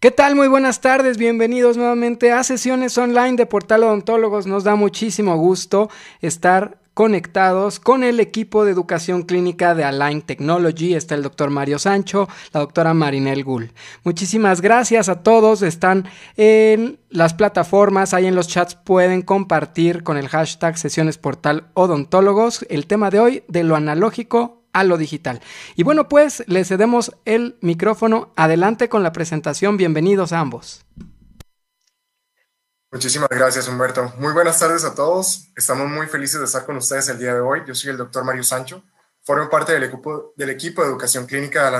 ¿Qué tal? Muy buenas tardes, bienvenidos nuevamente a sesiones online de Portal Odontólogos. Nos da muchísimo gusto estar conectados con el equipo de educación clínica de Align Technology. Está el doctor Mario Sancho, la doctora Marinel Gull. Muchísimas gracias a todos. Están en las plataformas, ahí en los chats pueden compartir con el hashtag sesiones portal odontólogos el tema de hoy de lo analógico a lo digital. Y bueno, pues le cedemos el micrófono. Adelante con la presentación. Bienvenidos a ambos. Muchísimas gracias, Humberto. Muy buenas tardes a todos. Estamos muy felices de estar con ustedes el día de hoy. Yo soy el doctor Mario Sancho. Formo parte del equipo, del equipo de educación clínica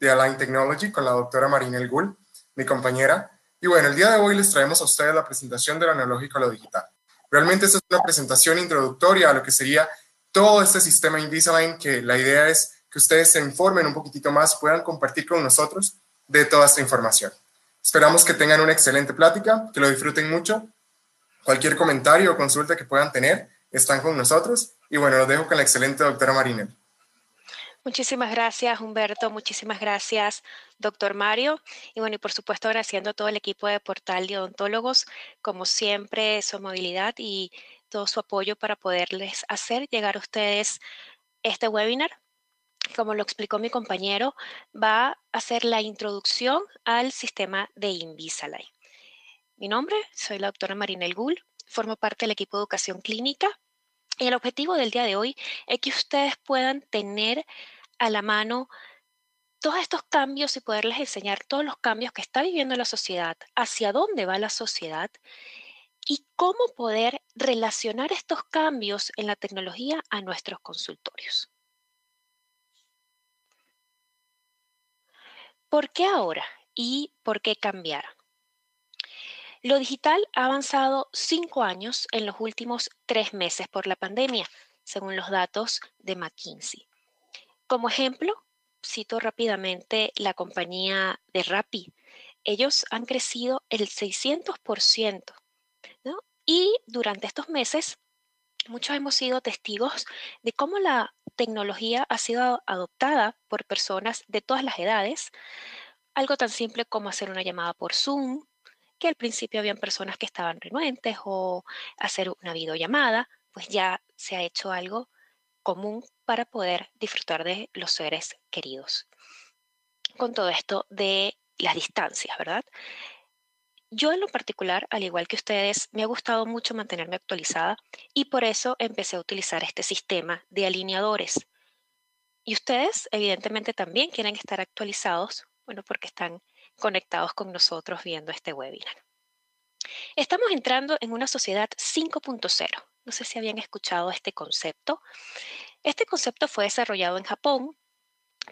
de Align Technology con la doctora Marinel Gull, mi compañera. Y bueno, el día de hoy les traemos a ustedes la presentación de lo analógico a lo digital. Realmente esta es una presentación introductoria a lo que sería todo este sistema Invisalign, que la idea es que ustedes se informen un poquitito más, puedan compartir con nosotros de toda esta información. Esperamos que tengan una excelente plática, que lo disfruten mucho. Cualquier comentario o consulta que puedan tener, están con nosotros. Y bueno, los dejo con la excelente doctora Marinel. Muchísimas gracias, Humberto. Muchísimas gracias, doctor Mario. Y bueno, y por supuesto agradeciendo a todo el equipo de Portal de Odontólogos, como siempre, su movilidad y todo su apoyo para poderles hacer llegar a ustedes este webinar. Como lo explicó mi compañero, va a hacer la introducción al sistema de Invisalign. Mi nombre, soy la doctora Marinel Gull, formo parte del equipo de educación clínica y el objetivo del día de hoy es que ustedes puedan tener a la mano todos estos cambios y poderles enseñar todos los cambios que está viviendo la sociedad, hacia dónde va la sociedad y cómo poder relacionar estos cambios en la tecnología a nuestros consultorios. ¿Por qué ahora y por qué cambiar? Lo digital ha avanzado cinco años en los últimos tres meses por la pandemia, según los datos de McKinsey. Como ejemplo, cito rápidamente la compañía de Rappi. Ellos han crecido el 600% y durante estos meses, muchos hemos sido testigos de cómo la tecnología ha sido adoptada por personas de todas las edades. Algo tan simple como hacer una llamada por Zoom, que al principio habían personas que estaban renuentes o hacer una videollamada, pues ya se ha hecho algo común para poder disfrutar de los seres queridos. Con todo esto de las distancias, ¿verdad? Yo en lo particular, al igual que ustedes, me ha gustado mucho mantenerme actualizada y por eso empecé a utilizar este sistema de alineadores. Y ustedes, evidentemente, también quieren estar actualizados, bueno, porque están conectados con nosotros viendo este webinar. Estamos entrando en una sociedad 5.0. No sé si habían escuchado este concepto. Este concepto fue desarrollado en Japón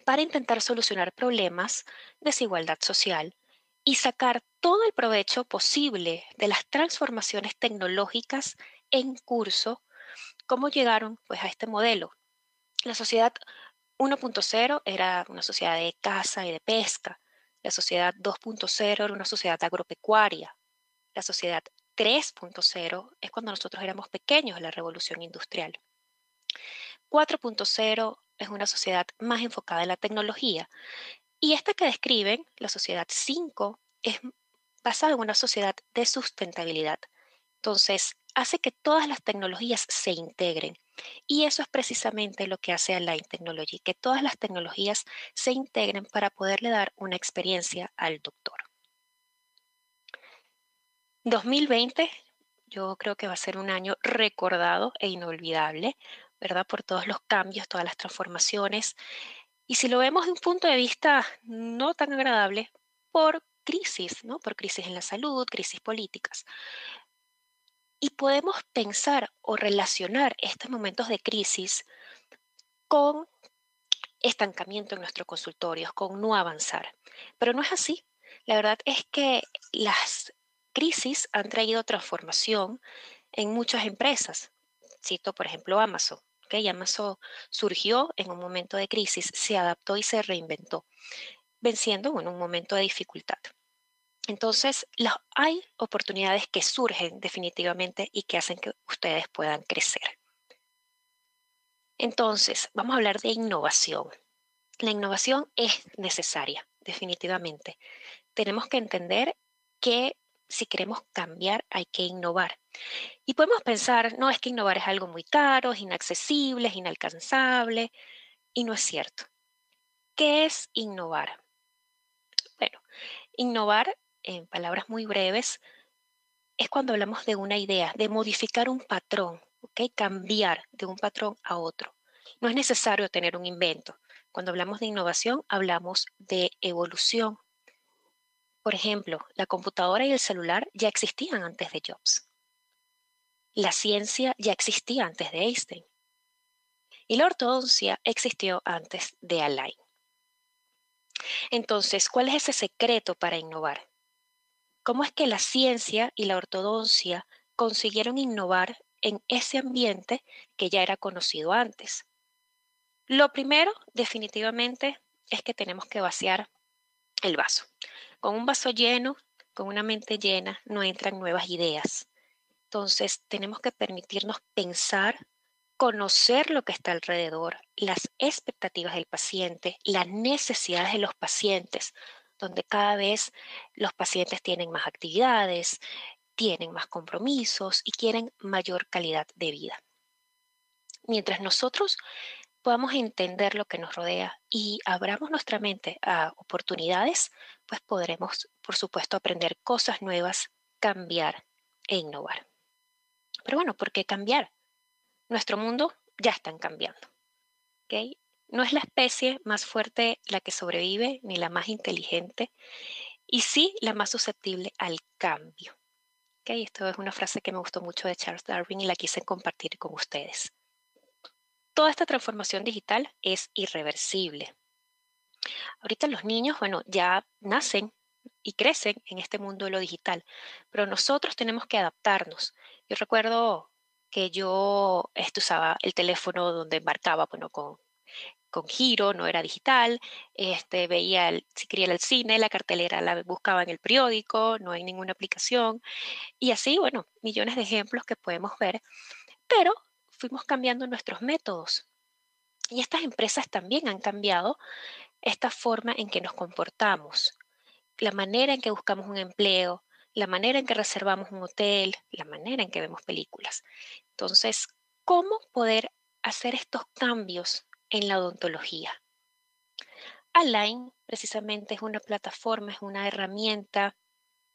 para intentar solucionar problemas, desigualdad social, y sacar todo el provecho posible de las transformaciones tecnológicas en curso, ¿cómo llegaron pues, a este modelo? La sociedad 1.0 era una sociedad de caza y de pesca. La sociedad 2.0 era una sociedad agropecuaria. La sociedad 3.0 es cuando nosotros éramos pequeños, la revolución industrial. 4.0 es una sociedad más enfocada en la tecnología y esta que describen, la sociedad 5, es basada en una sociedad de sustentabilidad. Entonces, hace que todas las tecnologías se integren. Y eso es precisamente lo que hace Align Technology, que todas las tecnologías se integren para poderle dar una experiencia al doctor. 2020, yo creo que va a ser un año recordado e inolvidable, ¿verdad? Por todos los cambios, todas las transformaciones, y si lo vemos de un punto de vista no tan agradable, por crisis, ¿no? Por crisis en la salud, crisis políticas. Y podemos pensar o relacionar estos momentos de crisis con estancamiento en nuestros consultorios, con no avanzar. Pero no es así. La verdad es que las crisis han traído transformación en muchas empresas. Cito, por ejemplo, Amazon. ¿Okay? Amazon surgió en un momento de crisis, se adaptó y se reinventó, venciendo en un momento de dificultad. Entonces, hay oportunidades que surgen definitivamente y que hacen que ustedes puedan crecer. Entonces, vamos a hablar de innovación. La innovación es necesaria, definitivamente. tenemos que entender que si queremos cambiar hay que innovar. Y podemos pensar, no, es que innovar es algo muy caro, es inaccesible, es inalcanzable, y no es cierto. ¿Qué es innovar? Bueno, innovar, en palabras muy breves, es cuando hablamos de una idea, de modificar un patrón, ¿ok? Cambiar de un patrón a otro. No es necesario tener un invento. Cuando hablamos de innovación, hablamos de evolución. Por ejemplo, la computadora y el celular ya existían antes de Jobs. La ciencia ya existía antes de Einstein. Y la ortodoncia existió antes de Alain. Entonces, ¿cuál es ese secreto para innovar? ¿Cómo es que la ciencia y la ortodoncia consiguieron innovar en ese ambiente que ya era conocido antes? Lo primero, definitivamente, es que tenemos que vaciar el vaso. Con un vaso lleno, con una mente llena, no entran nuevas ideas. Entonces, tenemos que permitirnos pensar, conocer lo que está alrededor, las expectativas del paciente, las necesidades de los pacientes, donde cada vez los pacientes tienen más actividades, tienen más compromisos y quieren mayor calidad de vida. Mientras nosotros podamos entender lo que nos rodea y abramos nuestra mente a oportunidades, pues podremos, por supuesto, aprender cosas nuevas, cambiar e innovar. Pero bueno, ¿por qué cambiar? Nuestro mundo ya está cambiando. ¿okay? No es la especie más fuerte la que sobrevive, ni la más inteligente, y sí la más susceptible al cambio. ¿okay? Esto es una frase que me gustó mucho de Charles Darwin y la quise compartir con ustedes. Toda esta transformación digital es irreversible. Ahorita los niños, bueno, ya nacen y crecen en este mundo de lo digital, pero nosotros tenemos que adaptarnos. Yo recuerdo que yo este, usaba el teléfono donde marcaba, bueno, con, con giro, no era digital, este, veía, el, si quería al cine, la cartelera la buscaba en el periódico, no hay ninguna aplicación, y así, bueno, millones de ejemplos que podemos ver, pero fuimos cambiando nuestros métodos. Y estas empresas también han cambiado esta forma en que nos comportamos, la manera en que buscamos un empleo, la manera en que reservamos un hotel, la manera en que vemos películas. Entonces, ¿cómo poder hacer estos cambios en la odontología? Align precisamente es una plataforma, es una herramienta,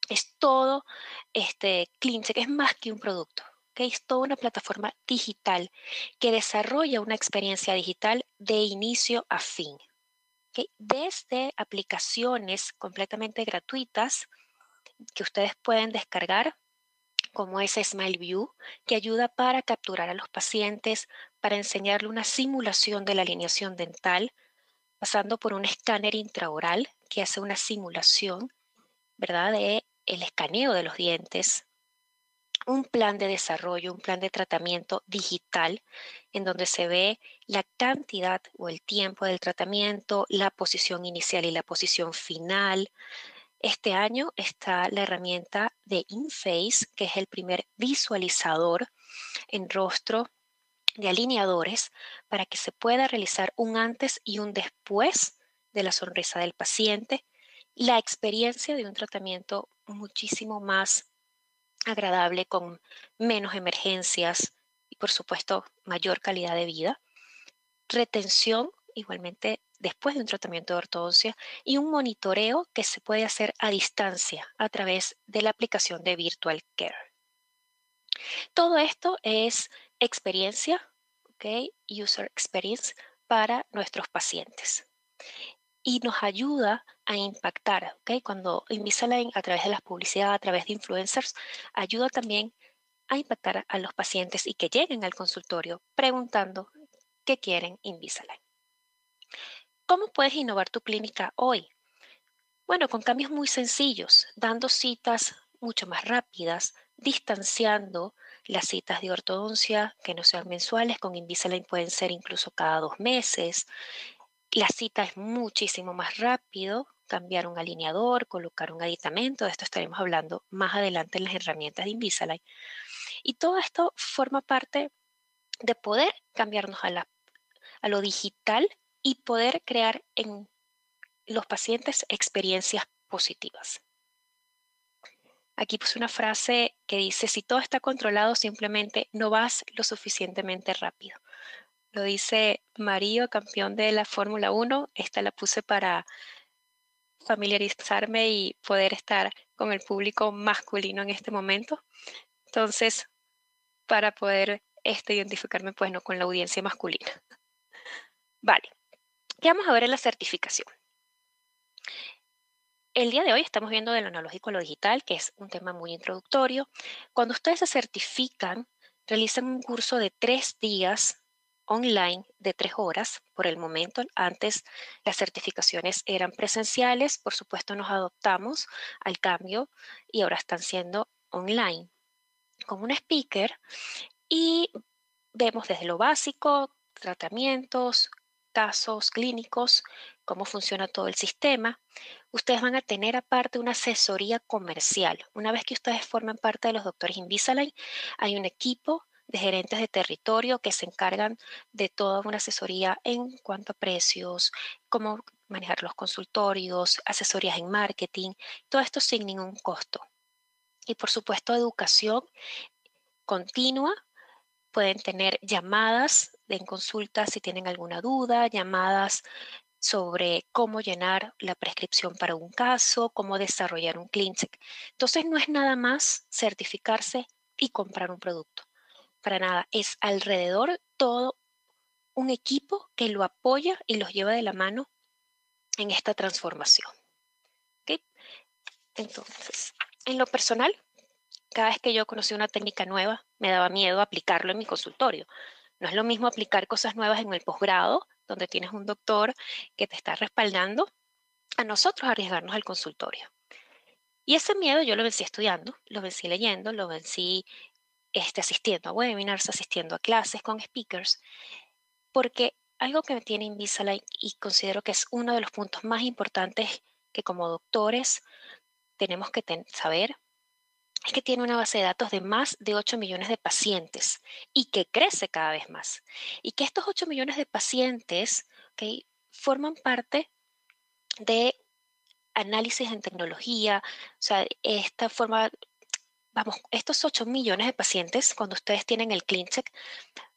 es todo este CleanCheck, es más que un producto es toda una plataforma digital que desarrolla una experiencia digital de inicio a fin. Desde aplicaciones completamente gratuitas que ustedes pueden descargar, como es SmileView, que ayuda para capturar a los pacientes, para enseñarle una simulación de la alineación dental, pasando por un escáner intraoral que hace una simulación, ¿verdad?, de el escaneo de los dientes, un plan de desarrollo, un plan de tratamiento digital en donde se ve la cantidad o el tiempo del tratamiento, la posición inicial y la posición final. Este año está la herramienta de InFace, que es el primer visualizador en rostro de alineadores para que se pueda realizar un antes y un después de la sonrisa del paciente, la experiencia de un tratamiento muchísimo más agradable, con menos emergencias y por supuesto mayor calidad de vida. Retención, igualmente después de un tratamiento de ortodoncia, y un monitoreo que se puede hacer a distancia a través de la aplicación de Virtual Care. Todo esto es experiencia, ¿ok? User experience para nuestros pacientes y nos ayuda a impactar, ¿ok? Cuando Invisalign a través de las publicidades, a través de influencers, ayuda también a impactar a los pacientes y que lleguen al consultorio preguntando qué quieren Invisalign. ¿Cómo puedes innovar tu clínica hoy? Bueno, con cambios muy sencillos, dando citas mucho más rápidas, distanciando las citas de ortodoncia que no sean mensuales, con Invisalign pueden ser incluso cada dos meses, la cita es muchísimo más rápido, cambiar un alineador, colocar un aditamento, de esto estaremos hablando más adelante en las herramientas de Invisalign. Y todo esto forma parte de poder cambiarnos a, lo digital y poder crear en los pacientes experiencias positivas. Aquí puse una frase que dice, si todo está controlado, simplemente no vas lo suficientemente rápido. Lo dice Mario, campeón de la Fórmula 1. Esta la puse para familiarizarme y poder estar con el público masculino en este momento. Entonces, para poder este, identificarme pues no con la audiencia masculina. Vale, ¿qué vamos a ver en la certificación? El día de hoy estamos viendo de lo analógico a lo digital, que es un tema muy introductorio. Cuando ustedes se certifican, realizan un curso de tres días online de tres horas por el momento. Antes las certificaciones eran presenciales, por supuesto nos adoptamos al cambio y ahora están siendo online con un speaker y vemos desde lo básico, tratamientos, casos clínicos, cómo funciona todo el sistema. Ustedes van a tener aparte una asesoría comercial. Una vez que ustedes forman parte de los doctores Invisalign, hay un equipo de gerentes de territorio que se encargan de toda una asesoría en cuanto a precios, cómo manejar los consultorios, asesorías en marketing, todo esto sin ningún costo. Y por supuesto, educación continua. Pueden tener llamadas en consulta si tienen alguna duda, llamadas sobre cómo llenar la prescripción para un caso, cómo desarrollar un CleanCheck. Entonces no es nada más certificarse y comprar un producto para nada. Es alrededor todo un equipo que lo apoya y los lleva de la mano en esta transformación. Entonces, en lo personal, cada vez que yo conocí una técnica nueva, me daba miedo aplicarlo en mi consultorio. No es lo mismo aplicar cosas nuevas en el posgrado, donde tienes un doctor que te está respaldando, a nosotros arriesgarnos al consultorio. Y ese miedo yo lo vencí estudiando, lo vencí leyendo, lo vencí este, asistiendo a webinars, asistiendo a clases con speakers, porque algo que tiene Invisalign y considero que es uno de los puntos más importantes que como doctores tenemos que saber es que tiene una base de datos de más de 8 millones de pacientes y que crece cada vez más. Y que estos 8 millones de pacientes forman parte de análisis en tecnología, o sea, esta forma vamos, estos 8 millones de pacientes, cuando ustedes tienen el CleanCheck,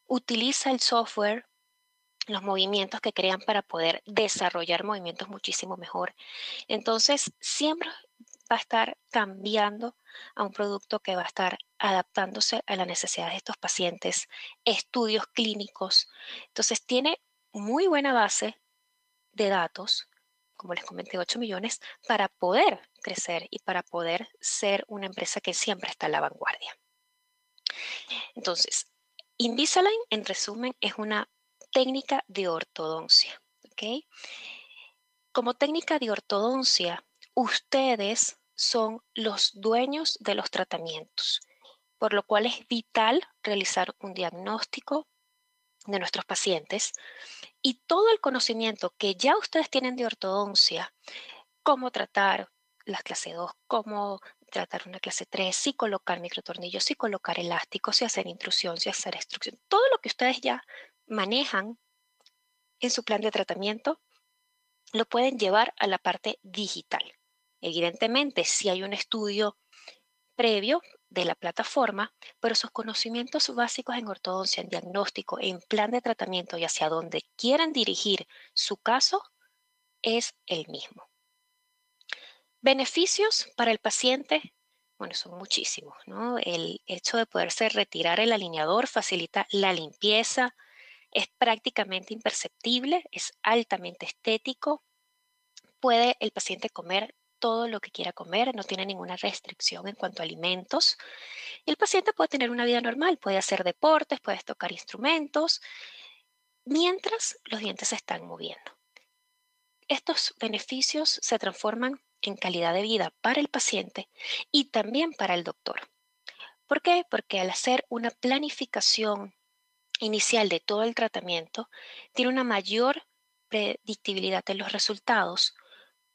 utiliza el software, los movimientos que crean para poder desarrollar movimientos muchísimo mejor. Entonces, siempre va a estar cambiando a un producto que va a estar adaptándose a las necesidades de estos pacientes, estudios clínicos. Entonces, tiene muy buena base de datos como les comenté, 8 millones, para poder crecer y para poder ser una empresa que siempre está a la vanguardia. Entonces, Invisalign, en resumen, es una técnica de ortodoncia. Como técnica de ortodoncia, ustedes son los dueños de los tratamientos, por lo cual es vital realizar un diagnóstico de nuestros pacientes y todo el conocimiento que ya ustedes tienen de ortodoncia, cómo tratar la clase 2, cómo tratar una clase 3, si colocar microtornillos, si colocar elásticos, si hacer intrusión, si hacer extrusión, todo lo que ustedes ya manejan en su plan de tratamiento, lo pueden llevar a la parte digital. Evidentemente, si hay un estudio previo de la plataforma, pero sus conocimientos básicos en ortodoncia, en diagnóstico, en plan de tratamiento y hacia donde quieran dirigir su caso es el mismo. Beneficios para el paciente, bueno, son muchísimos, ¿no? El hecho de poderse retirar el alineador facilita la limpieza, es prácticamente imperceptible, es altamente estético, puede el paciente comer todo lo que quiera comer, no tiene ninguna restricción en cuanto a alimentos. el paciente puede tener una vida normal, puede hacer deportes, puede tocar instrumentos, mientras los dientes se están moviendo. Estos beneficios se transforman en calidad de vida para el paciente y también para el doctor. ¿Por qué? Porque al hacer una planificación inicial de todo el tratamiento, tiene una mayor predictibilidad en los resultados,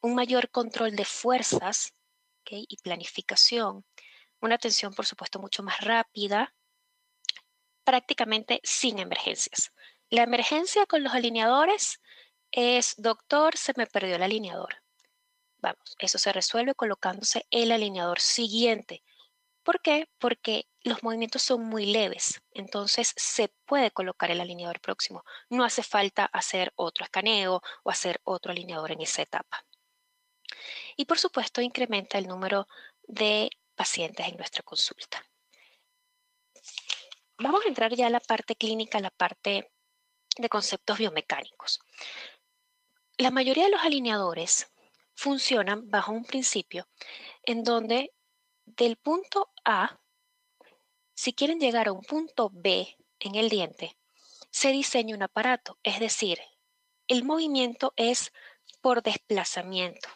un mayor control de fuerzas y planificación, una atención, por supuesto, mucho más rápida, prácticamente sin emergencias. La emergencia con los alineadores es, doctor, se me perdió el alineador. Vamos, eso se resuelve colocándose el alineador siguiente. ¿Por qué? Porque los movimientos son muy leves, entonces se puede colocar el alineador próximo. No hace falta hacer otro escaneo o hacer otro alineador en esa etapa. Y por supuesto, incrementa el número de pacientes en nuestra consulta. Vamos a entrar ya a la parte clínica, la parte de conceptos biomecánicos. La mayoría de los alineadores funcionan bajo un principio en donde del punto A, si quieren llegar a un punto B en el diente, se diseña un aparato, es decir, el movimiento es por desplazamiento.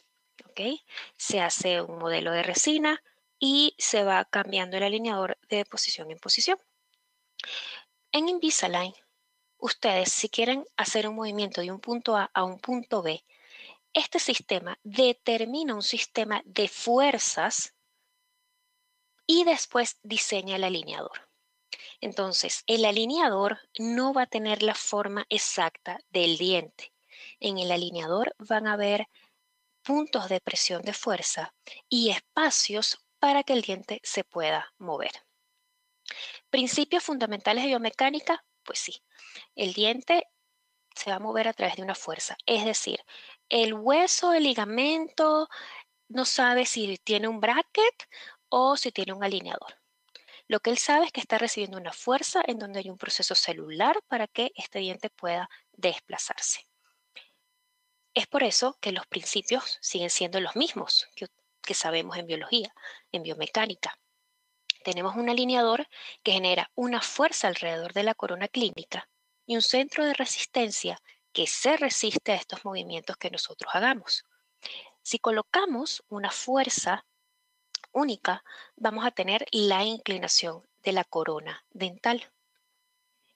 Se hace un modelo de resina y se va cambiando el alineador de posición en posición. En Invisalign, ustedes si quieren hacer un movimiento de un punto A a un punto B, este sistema determina un sistema de fuerzas y después diseña el alineador. Entonces, el alineador no va a tener la forma exacta del diente. En el alineador van a haber puntos de presión de fuerza y espacios para que el diente se pueda mover. Principios fundamentales de biomecánica, pues sí, el diente se va a mover a través de una fuerza, es decir, el hueso, el ligamento, no sabe si tiene un bracket o si tiene un alineador. Lo que él sabe es que está recibiendo una fuerza en donde hay un proceso celular para que este diente pueda desplazarse. Es por eso que los principios siguen siendo los mismos que, sabemos en biología, en biomecánica. Tenemos un alineador que genera una fuerza alrededor de la corona clínica y un centro de resistencia que se resiste a estos movimientos que nosotros hagamos. Si colocamos una fuerza única, vamos a tener la inclinación de la corona dental.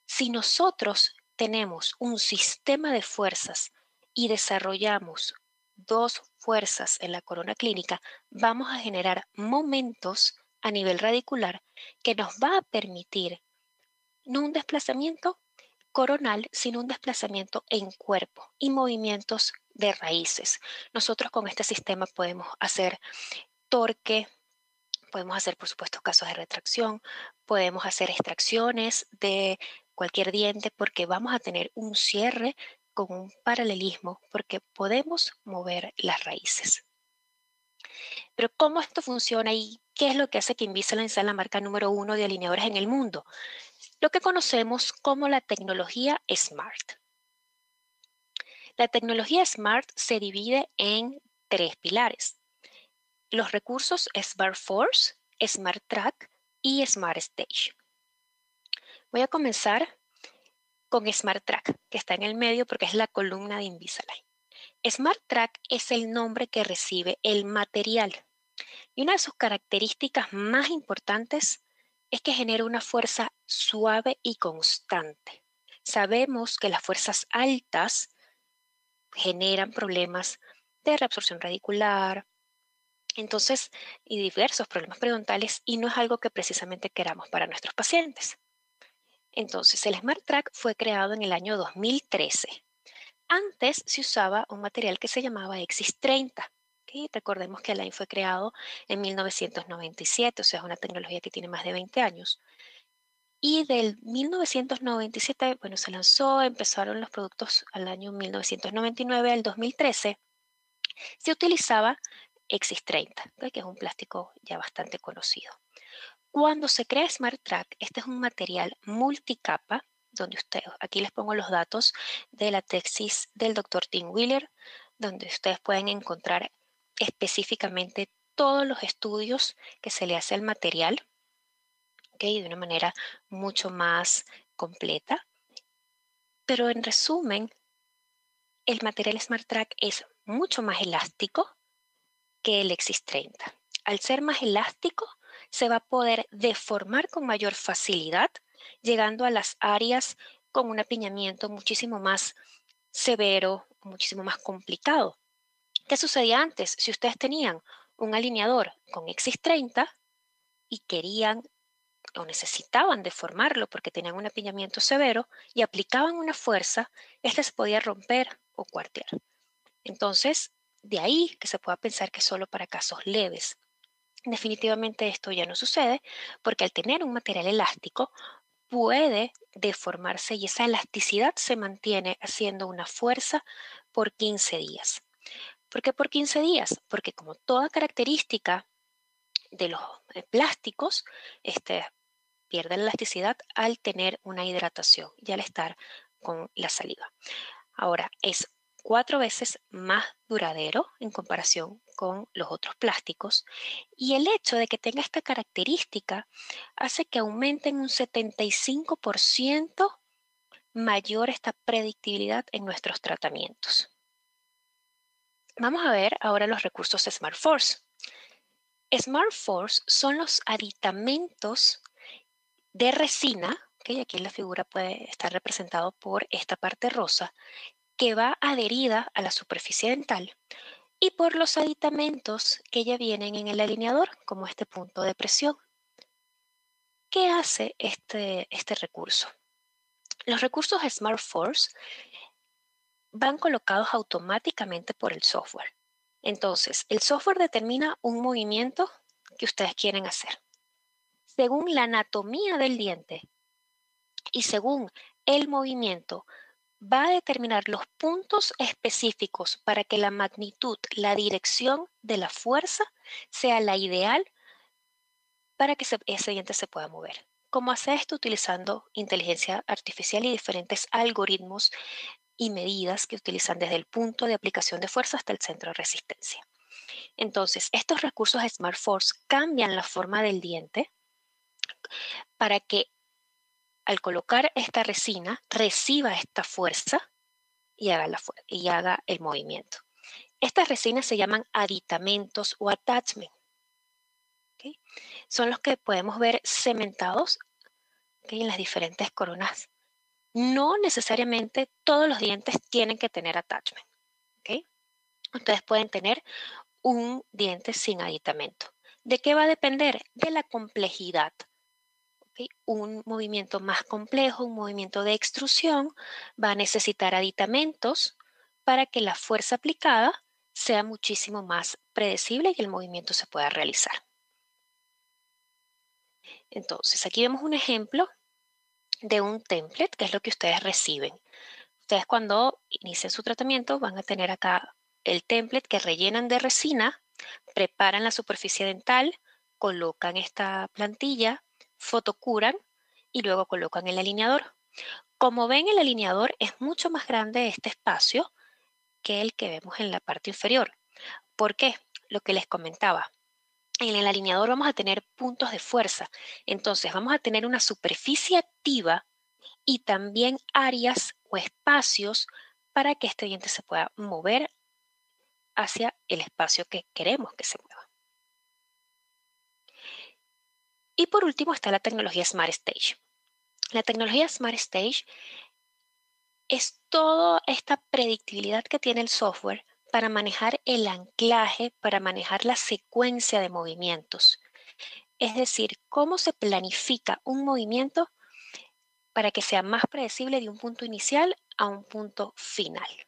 Si nosotros tenemos un sistema de fuerzas y desarrollamos dos fuerzas en la corona clínica, vamos a generar momentos a nivel radicular que nos va a permitir no un desplazamiento coronal, sino un desplazamiento en cuerpo y movimientos de raíces. Nosotros con este sistema podemos hacer torque, podemos hacer, por supuesto, casos de retracción, podemos hacer extracciones de cualquier diente porque vamos a tener un cierre con un paralelismo porque podemos mover las raíces. Pero ¿cómo esto funciona y qué es lo que hace que Invisalign sea la marca número uno de alineadores en el mundo? Lo que conocemos como la tecnología SMART. La tecnología SMART se divide en tres pilares. Los recursos Smart Force, Smart Track y Smart Stage. Voy a comenzar con Smart Track, que está en el medio porque es la columna de Invisalign. Smart Track es el nombre que recibe el material. Y una de sus características más importantes es que genera una fuerza suave y constante. Sabemos que las fuerzas altas generan problemas de reabsorción radicular, entonces, y diversos problemas periodontales, y no es algo que precisamente queramos para nuestros pacientes. Entonces, el Smart Track fue creado en el año 2013. Antes se usaba un material que se llamaba Exis 30. Recordemos que Align fue creado en 1997, o sea, es una tecnología que tiene más de 20 años. Y del 1997, bueno, se lanzó, empezaron los productos al año 1999 al 2013. Se utilizaba Exis 30, que es un plástico ya bastante conocido. Cuando se crea Smart Track, este es un material multicapa, donde ustedes, aquí les pongo los datos de la tesis del doctor Tim Wheeler, donde ustedes pueden encontrar específicamente todos los estudios que se le hace al material, de una manera mucho más completa. Pero en resumen, el material Smart Track es mucho más elástico que el Exis 30. Al ser más elástico, se va a poder deformar con mayor facilidad, llegando a las áreas con un apiñamiento muchísimo más severo, muchísimo más complicado. ¿Qué sucedía antes? Si ustedes tenían un alineador con Exis 30 y querían o necesitaban deformarlo porque tenían un apiñamiento severo y aplicaban una fuerza, este se podía romper o cuartear. Entonces, De ahí que se pueda pensar que solo para casos leves. Definitivamente esto ya no sucede porque al tener un material elástico puede deformarse y esa elasticidad se mantiene haciendo una fuerza por 15 días. ¿Por qué por 15 días? Porque como toda característica de los eh, plásticos, este, pierde la elasticidad al tener una hidratación y al estar con la saliva. Ahora, es cuatro veces más duradero en comparación con los otros plásticos y el hecho de que tenga esta característica hace que aumente en un 75% mayor esta predictibilidad en nuestros tratamientos. Vamos a ver ahora los recursos Smart Force. Smart Force son los aditamentos de resina, que aquí en la figura puede estar representado por esta parte rosa, que va adherida a la superficie dental y por los aditamentos que ya vienen en el alineador, como este punto de presión. ¿Qué hace este, este recurso? Los recursos Smart Force van colocados automáticamente por el software. Entonces, el software determina un movimiento que ustedes quieren hacer. Según la anatomía del diente y según el movimiento va a determinar los puntos específicos para que la magnitud, la dirección de la fuerza sea la ideal para que ese diente se pueda mover. ¿Cómo hace esto? Utilizando inteligencia artificial y diferentes algoritmos y medidas que utilizan desde el punto de aplicación de fuerza hasta el centro de resistencia. Entonces, estos recursos Smart Force cambian la forma del diente para que al colocar esta resina, reciba esta fuerza y haga, la y haga el movimiento. Estas resinas se llaman aditamentos o attachment. Son los que podemos ver cementados en las diferentes coronas. No necesariamente todos los dientes tienen que tener attachment. Ustedes pueden tener un diente sin aditamento. ¿De qué va a depender? De la complejidad un movimiento más complejo, un movimiento de extrusión, va a necesitar aditamentos para que la fuerza aplicada sea muchísimo más predecible y el movimiento se pueda realizar. Entonces, aquí vemos un ejemplo de un template, que es lo que ustedes reciben. Ustedes cuando inician su tratamiento van a tener acá el template que rellenan de resina, preparan la superficie dental, colocan esta plantilla, fotocuran y luego colocan el alineador. Como ven, el alineador es mucho más grande este espacio que el que vemos en la parte inferior. ¿Por qué? Lo que les comentaba. En el alineador vamos a tener puntos de fuerza. Entonces vamos a tener una superficie activa y también áreas o espacios para que este diente se pueda mover hacia el espacio que queremos que se mueva. Y por último está la tecnología Smart Stage. La tecnología Smart Stage es toda esta predictibilidad que tiene el software para manejar el anclaje, para manejar la secuencia de movimientos. Es decir, cómo se planifica un movimiento para que sea más predecible de un punto inicial a un punto final.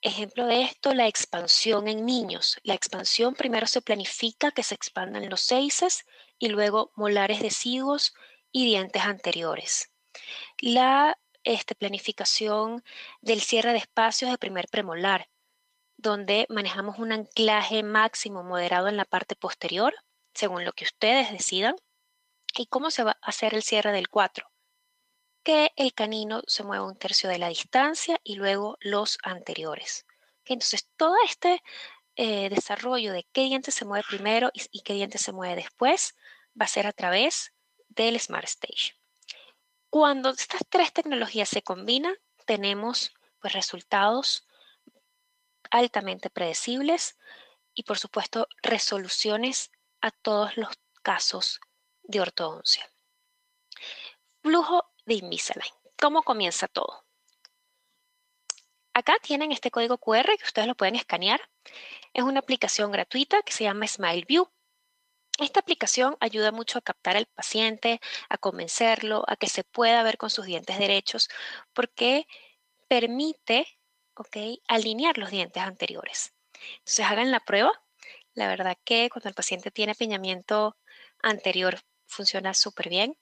Ejemplo de esto, la expansión en niños. La expansión primero se planifica que se expandan los seises y luego molares deciduos y dientes anteriores. La este, planificación del cierre de espacios de primer premolar, donde manejamos un anclaje máximo moderado en la parte posterior, según lo que ustedes decidan. ¿Y cómo se va a hacer el cierre del 4? Que el canino se mueva un tercio de la distancia y luego los anteriores. Entonces, todo este eh, desarrollo de qué diente se mueve primero y, qué diente se mueve después va a ser a través del Smart Stage. Cuando estas tres tecnologías se combinan, tenemos pues, resultados altamente predecibles y, por supuesto, resoluciones a todos los casos de ortodoncia. Flujo de Invisalign. ¿Cómo comienza todo? Acá tienen este código QR que ustedes lo pueden escanear. Es una aplicación gratuita que se llama SmileView. Esta aplicación ayuda mucho a captar al paciente, a convencerlo, a que se pueda ver con sus dientes derechos, porque permite ¿ok? Alinear los dientes anteriores. Entonces hagan la prueba. La verdad que cuando el paciente tiene apiñamiento anterior funciona súper bien.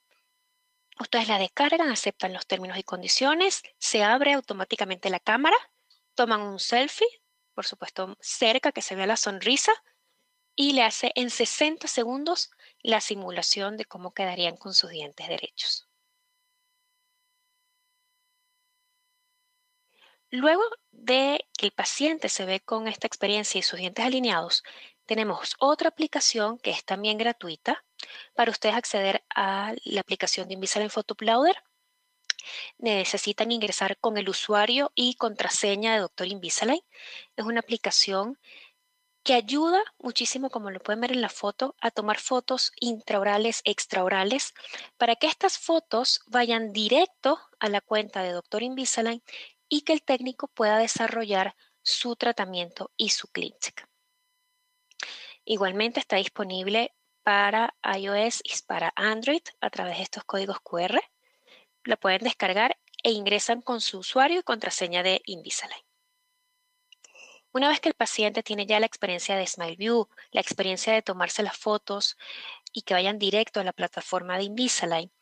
Ustedes la descargan, aceptan los términos y condiciones, se abre automáticamente la cámara, toman un selfie, por supuesto cerca que se vea la sonrisa, y le hace en 60 segundos la simulación de cómo quedarían con sus dientes derechos. Luego de que el paciente se ve con esta experiencia y sus dientes alineados, tenemos otra aplicación que es también gratuita para ustedes acceder a la aplicación de Invisalign Photoplouder. Necesitan ingresar con el usuario y contraseña de Doctor Invisalign. Es una aplicación que ayuda muchísimo, como lo pueden ver en la foto, a tomar fotos intraorales, extraorales, para que estas fotos vayan directo a la cuenta de Doctor Invisalign y que el técnico pueda desarrollar su tratamiento y su clínica. Igualmente está disponible para iOS y para Android a través de estos códigos QR. La pueden descargar e ingresan con su usuario y contraseña de Invisalign. Una vez que el paciente tiene ya la experiencia de SmileView, la experiencia de tomarse las fotos y que vayan directo a la plataforma de Invisalign,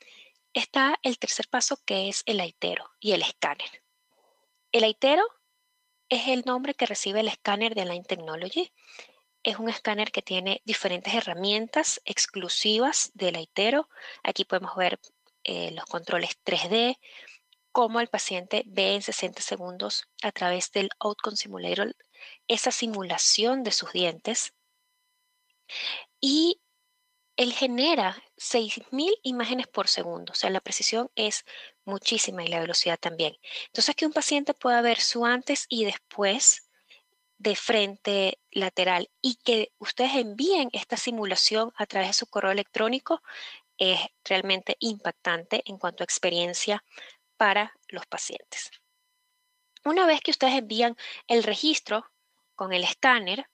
está el tercer paso que es el aitero y el escáner. El aitero es el nombre que recibe el escáner de Align Technology. Es un escáner que tiene diferentes herramientas exclusivas del aitero. Aquí podemos ver eh, los controles 3D, cómo el paciente ve en 60 segundos a través del Outcome Simulator esa simulación de sus dientes y él genera 6.000 imágenes por segundo, o sea, la precisión es muchísima y la velocidad también. Entonces, que un paciente pueda ver su antes y después de frente lateral y que ustedes envíen esta simulación a través de su correo electrónico es realmente impactante en cuanto a experiencia para los pacientes. Una vez que ustedes envían el registro con el escáner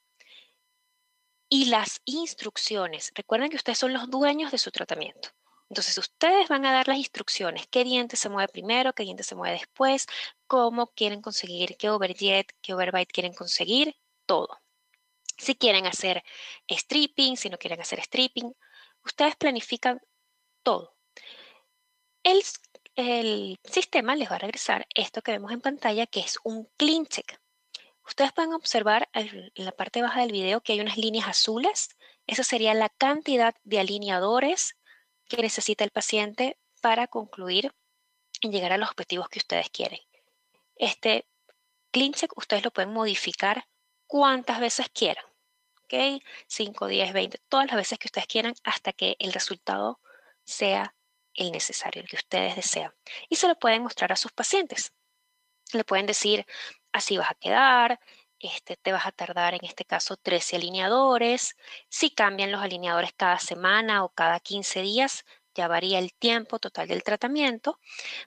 y las instrucciones. Recuerden que ustedes son los dueños de su tratamiento. Entonces, ustedes van a dar las instrucciones, qué diente se mueve primero, qué diente se mueve después, cómo quieren conseguir, qué overjet, qué overbite quieren conseguir, todo. Si quieren hacer stripping, si no quieren hacer stripping, ustedes planifican todo. El, sistema les va a regresar esto que vemos en pantalla, que es un clean check. Ustedes pueden observar en la parte baja del video que hay unas líneas azules. Esa sería la cantidad de alineadores que necesita el paciente para concluir y llegar a los objetivos que ustedes quieren. Este clean check ustedes lo pueden modificar cuantas veces quieran. ¿Ok? 5, 10, 20, todas las veces que ustedes quieran hasta que el resultado sea el necesario, el que ustedes desean. Y se lo pueden mostrar a sus pacientes. Le pueden decir, así vas a quedar, este, te vas a tardar en este caso 13 alineadores. Si cambian los alineadores cada semana o cada 15 días, ya varía el tiempo total del tratamiento.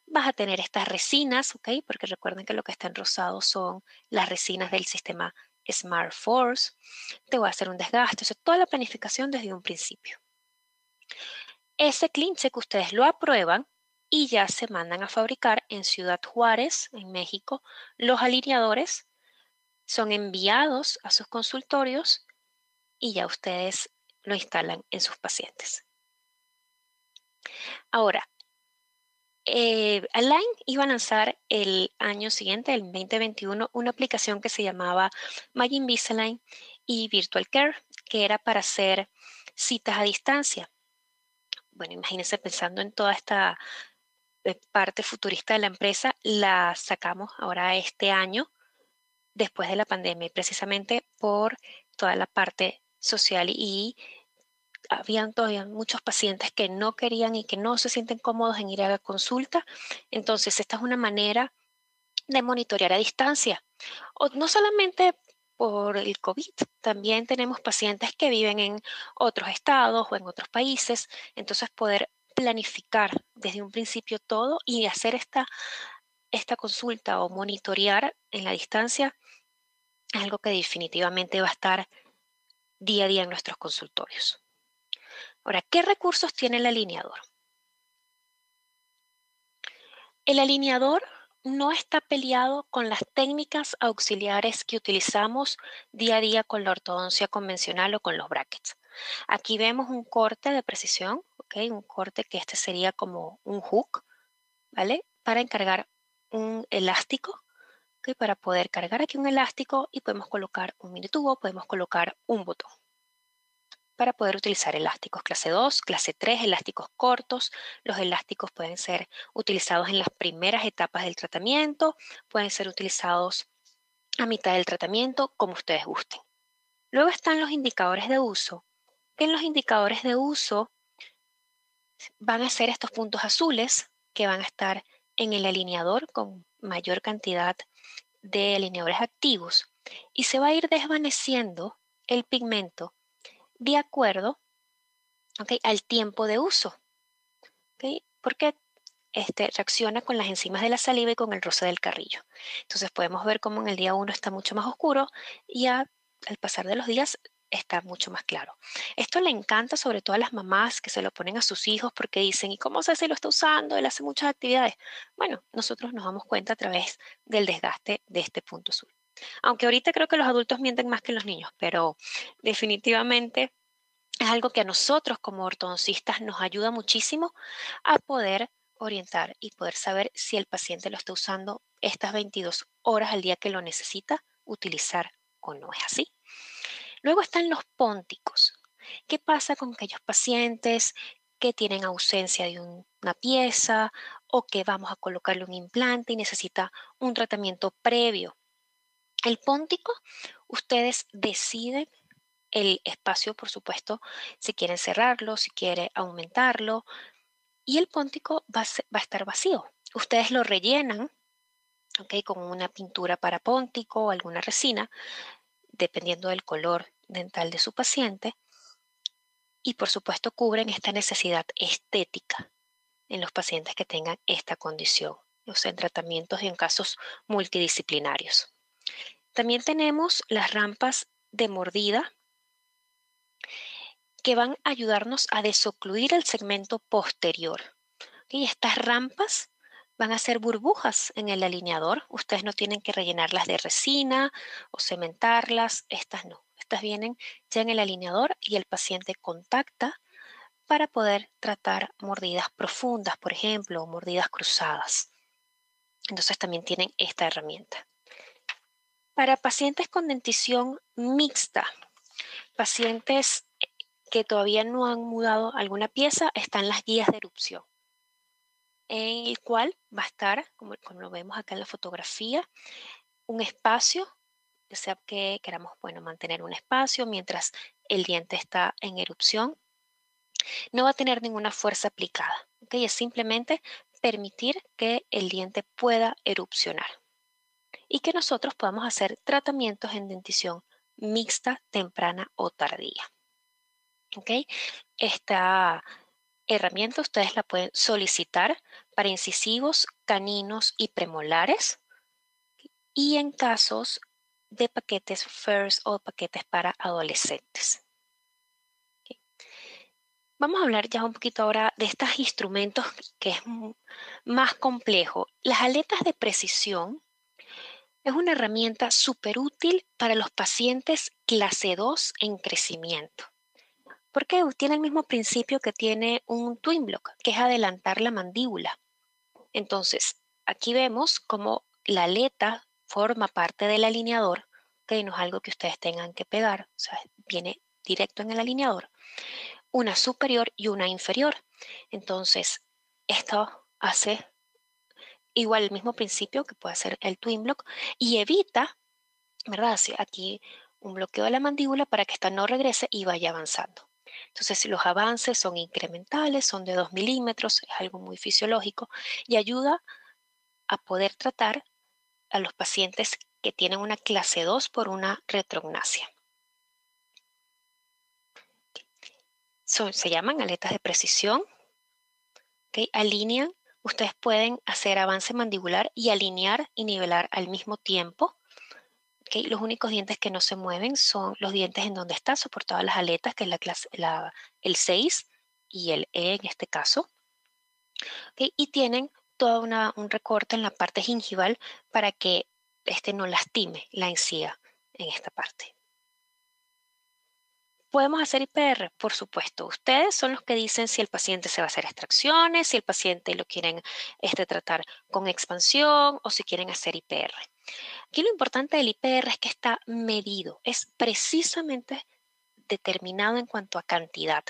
Vas a tener estas resinas, ¿ok? Porque recuerden que lo que está en rosado son las resinas del sistema Smart Force. Te voy a hacer un desgaste, o toda la planificación desde un principio. Ese clean check ustedes lo aprueban y ya se mandan a fabricar en Ciudad Juárez, en México. Los alineadores son enviados a sus consultorios y ya ustedes lo instalan en sus pacientes. Ahora, eh, Align iba a lanzar el año siguiente, el 2021, una aplicación que se llamaba My Invisalign y Virtual Care, que era para hacer citas a distancia. Bueno, imagínense pensando en toda esta parte futurista de la empresa la sacamos ahora este año, después de la pandemia, precisamente por toda la parte social y habían todavía muchos pacientes que no querían y que no se sienten cómodos en ir a la consulta. Entonces, esta es una manera de monitorear a distancia. O no solamente por el COVID, también tenemos pacientes que viven en otros estados o en otros países. Entonces, poder planificar desde un principio todo y hacer esta, esta consulta o monitorear en la distancia es algo que definitivamente va a estar día a día en nuestros consultorios. Ahora, ¿qué recursos tiene el alineador? El alineador no está peleado con las técnicas auxiliares que utilizamos día a día con la ortodoncia convencional o con los brackets. Aquí vemos un corte de precisión. Un corte que este sería como un hook, ¿vale? Para encargar un elástico, Para poder cargar aquí un elástico y podemos colocar un mini tubo, podemos colocar un botón para poder utilizar elásticos clase 2, clase 3, elásticos cortos. Los elásticos pueden ser utilizados en las primeras etapas del tratamiento, pueden ser utilizados a mitad del tratamiento, como ustedes gusten. Luego están los indicadores de uso, en los indicadores de uso van a ser estos puntos azules que van a estar en el alineador con mayor cantidad de alineadores activos y se va a ir desvaneciendo el pigmento de acuerdo al tiempo de uso. Porque este, reacciona con las enzimas de la saliva y con el roce del carrillo. Entonces podemos ver cómo en el día 1 está mucho más oscuro y al pasar de los días está mucho más claro. Esto le encanta sobre todo a las mamás que se lo ponen a sus hijos porque dicen, ¿y cómo si lo está usando? Él hace muchas actividades. Bueno, nosotros nos damos cuenta a través del desgaste de este punto azul. Aunque ahorita creo que los adultos mienten más que los niños, pero definitivamente es algo que a nosotros como ortodoncistas nos ayuda muchísimo a poder orientar y poder saber si el paciente lo está usando estas 22 horas al día que lo necesita utilizar o no es así. Luego están los pónticos. ¿Qué pasa con aquellos pacientes que tienen ausencia de una pieza o que vamos a colocarle un implante y necesita un tratamiento previo el póntico, ustedes deciden el espacio, por supuesto, si quieren cerrarlo, si quieren aumentarlo, y el póntico va a, estar vacío. Ustedes lo rellenan. Con una pintura para póntico o alguna resina, dependiendo del color dental de su paciente, y por supuesto cubren esta necesidad estética en los pacientes que tengan esta condición, o sea, en tratamientos y en casos multidisciplinarios. También tenemos las rampas de mordida que van a ayudarnos a desocluir el segmento posterior. Y estas rampas van a ser burbujas en el alineador. Ustedes no tienen que rellenarlas de resina o cementarlas. Estas no. Estas vienen ya en el alineador y el paciente contacta para poder tratar mordidas profundas, por ejemplo, o mordidas cruzadas. Entonces también tienen esta herramienta. Para pacientes con dentición mixta, pacientes que todavía no han mudado alguna pieza, están las guías de erupción, en el cual va a estar, como, lo vemos acá en la fotografía, un espacio, sea que queramos bueno, mantener un espacio mientras el diente está en erupción. No va a tener ninguna fuerza aplicada, es simplemente permitir que el diente pueda erupcionar y que nosotros podamos hacer tratamientos en dentición mixta, temprana o tardía. Esta herramienta ustedes la pueden solicitar para incisivos, caninos y premolares y en casos de paquetes FIRST o paquetes para adolescentes. Vamos a hablar ya un poquito ahora de estos instrumentos que es más complejo. Las aletas de precisión es una herramienta súper útil para los pacientes clase 2 en crecimiento. Porque tiene el mismo principio que tiene un twin block, que es adelantar la mandíbula. Entonces, aquí vemos cómo la aleta forma parte del alineador, que no es algo que ustedes tengan que pegar, o sea, viene directo en el alineador, una superior y una inferior. Entonces, esto hace igual el mismo principio que puede ser el twin block y evita, ¿verdad? Aquí un bloqueo de la mandíbula para que esta no regrese y vaya avanzando. Entonces, los avances son incrementales, son de 2 milímetros, es algo muy fisiológico y ayuda a poder tratar a los pacientes que tienen una clase 2 por una retrognasia. se llaman aletas de precisión. Okay, alinean Ustedes pueden hacer avance mandibular y alinear y nivelar al mismo tiempo. Los únicos dientes que no se mueven son los dientes en donde están soportadas las aletas, que es la clase, el 6 y el E en este caso. Y tienen un recorte en la parte gingival para que este no lastime la encía en esta parte. ¿Podemos hacer IPR? Por supuesto. Ustedes son los que dicen si el paciente se va a hacer extracciones, si el paciente lo quieren este, tratar con expansión o si quieren hacer IPR. Aquí lo importante del IPR es que está medido, es precisamente determinado en cuanto a cantidad.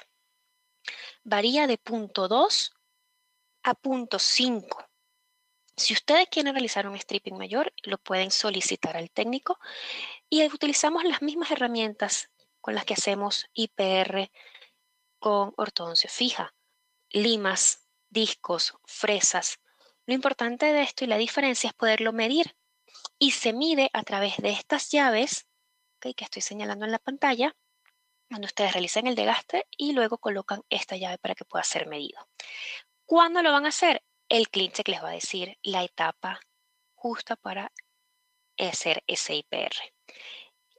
Varía de punto 2 a punto 5. Si ustedes quieren realizar un stripping mayor, lo pueden solicitar al técnico y utilizamos las mismas herramientas con las que hacemos IPR con ortodoncia fija, limas, discos, fresas. Lo importante de esto y la diferencia es poderlo medir y se mide a través de estas llaves que estoy señalando en la pantalla, donde ustedes realizan el desgaste y luego colocan esta llave para que pueda ser medido. ¿Cuándo lo van a hacer? El cliente les va a decir la etapa justa para hacer ese IPR.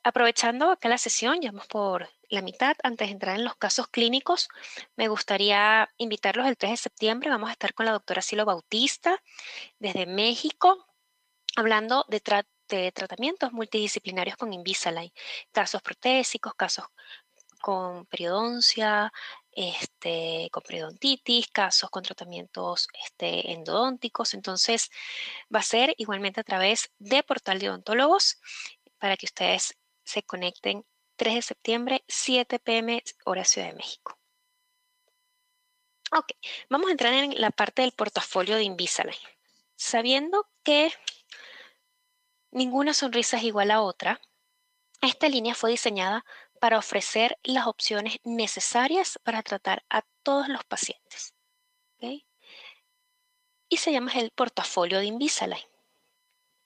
Aprovechando acá la sesión, ya vamos por la mitad, antes de entrar en los casos clínicos, me gustaría invitarlos el 3 de septiembre. Vamos a estar con la doctora Silo Bautista desde México, hablando de, tratamientos multidisciplinarios con Invisalign, casos protésicos, casos con periodoncia, este, con periodontitis, casos con tratamientos este, endodónticos. Entonces, va a ser igualmente a través de Portal de Odontólogos para que ustedes se conecten 3 de septiembre, 7 pm, hora Ciudad de México. Ok, vamos a entrar en la parte del portafolio de Invisalign. Sabiendo que ninguna sonrisa es igual a otra, esta línea fue diseñada para ofrecer las opciones necesarias para tratar a todos los pacientes. Y se llama el portafolio de Invisalign.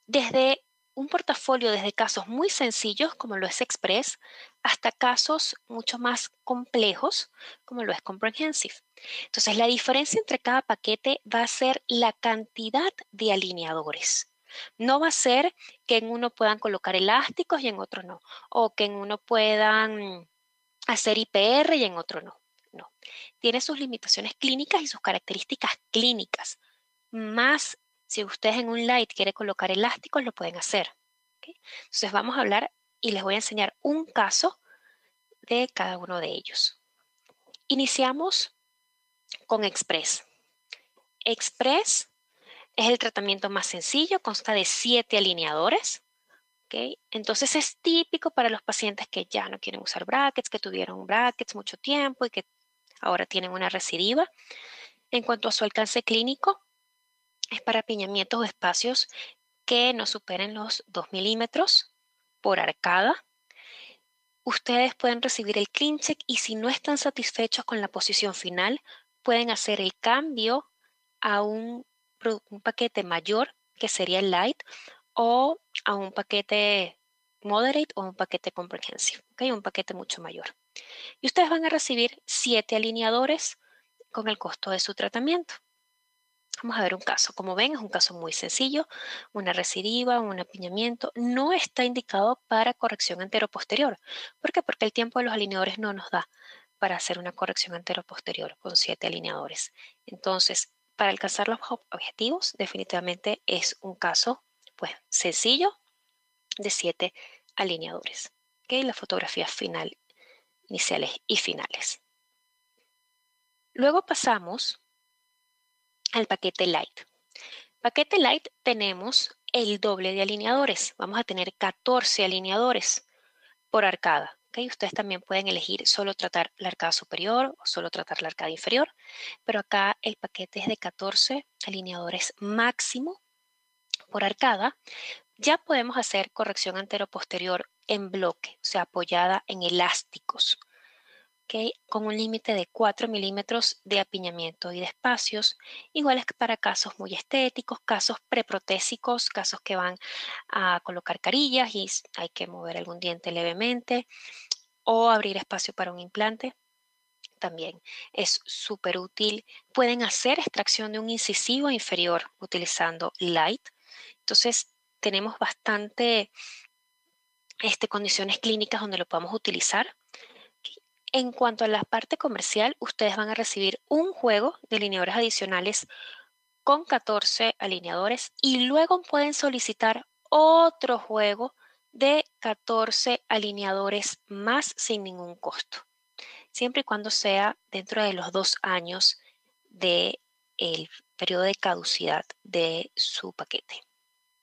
Desde un portafolio desde casos muy sencillos, como lo es Express, hasta casos mucho más complejos, como lo es Comprehensive. Entonces, la diferencia entre cada paquete va a ser la cantidad de alineadores. No va a ser que en uno puedan colocar elásticos y en otro no, o que en uno puedan hacer IPR y en otro no. No. Tiene sus limitaciones clínicas y sus características clínicas, más si ustedes en un light quieren colocar elásticos, lo pueden hacer. Entonces vamos a hablar y les voy a enseñar un caso de cada uno de ellos. Iniciamos con Express. Express es el tratamiento más sencillo, consta de siete alineadores. Entonces es típico para los pacientes que ya no quieren usar brackets, que tuvieron brackets mucho tiempo y que ahora tienen una recidiva. En cuanto a su alcance clínico, es para apiñamientos de espacios que no superen los 2 milímetros por arcada. Ustedes pueden recibir el clean check y si no están satisfechos con la posición final, pueden hacer el cambio a un, paquete mayor, que sería el light, o a un paquete moderate o un paquete comprehensive, un paquete mucho mayor. Y ustedes van a recibir siete alineadores con el costo de su tratamiento. Vamos a ver un caso. Como ven, es un caso muy sencillo, una recidiva, un apiñamiento. No está indicado para corrección anteroposterior. ¿Por qué? Porque el tiempo de los alineadores no nos da para hacer una corrección anteroposterior con siete alineadores. Entonces, para alcanzar los objetivos, definitivamente es un caso pues, sencillo de siete alineadores. ¿okay? Las fotografías final, iniciales y finales. Luego pasamos al paquete Light. Paquete Light tenemos el doble de alineadores. Vamos a tener 14 alineadores por arcada. Ustedes también pueden elegir solo tratar la arcada superior o solo tratar la arcada inferior, pero acá el paquete es de 14 alineadores máximo por arcada. Ya podemos hacer corrección antero-posterior en bloque, o sea, apoyada en elásticos con un límite de 4 milímetros de apiñamiento y de espacios, iguales para casos muy estéticos, casos preprotésicos, casos que van a colocar carillas y hay que mover algún diente levemente o abrir espacio para un implante. También es súper útil. Pueden hacer extracción de un incisivo inferior utilizando light. Entonces, tenemos bastante este, condiciones clínicas donde lo podemos utilizar. En cuanto a la parte comercial, ustedes van a recibir un juego de lineadores adicionales con 14 alineadores y luego pueden solicitar otro juego de 14 alineadores más sin ningún costo, siempre y cuando sea dentro de los dos años del periodo de caducidad de su paquete.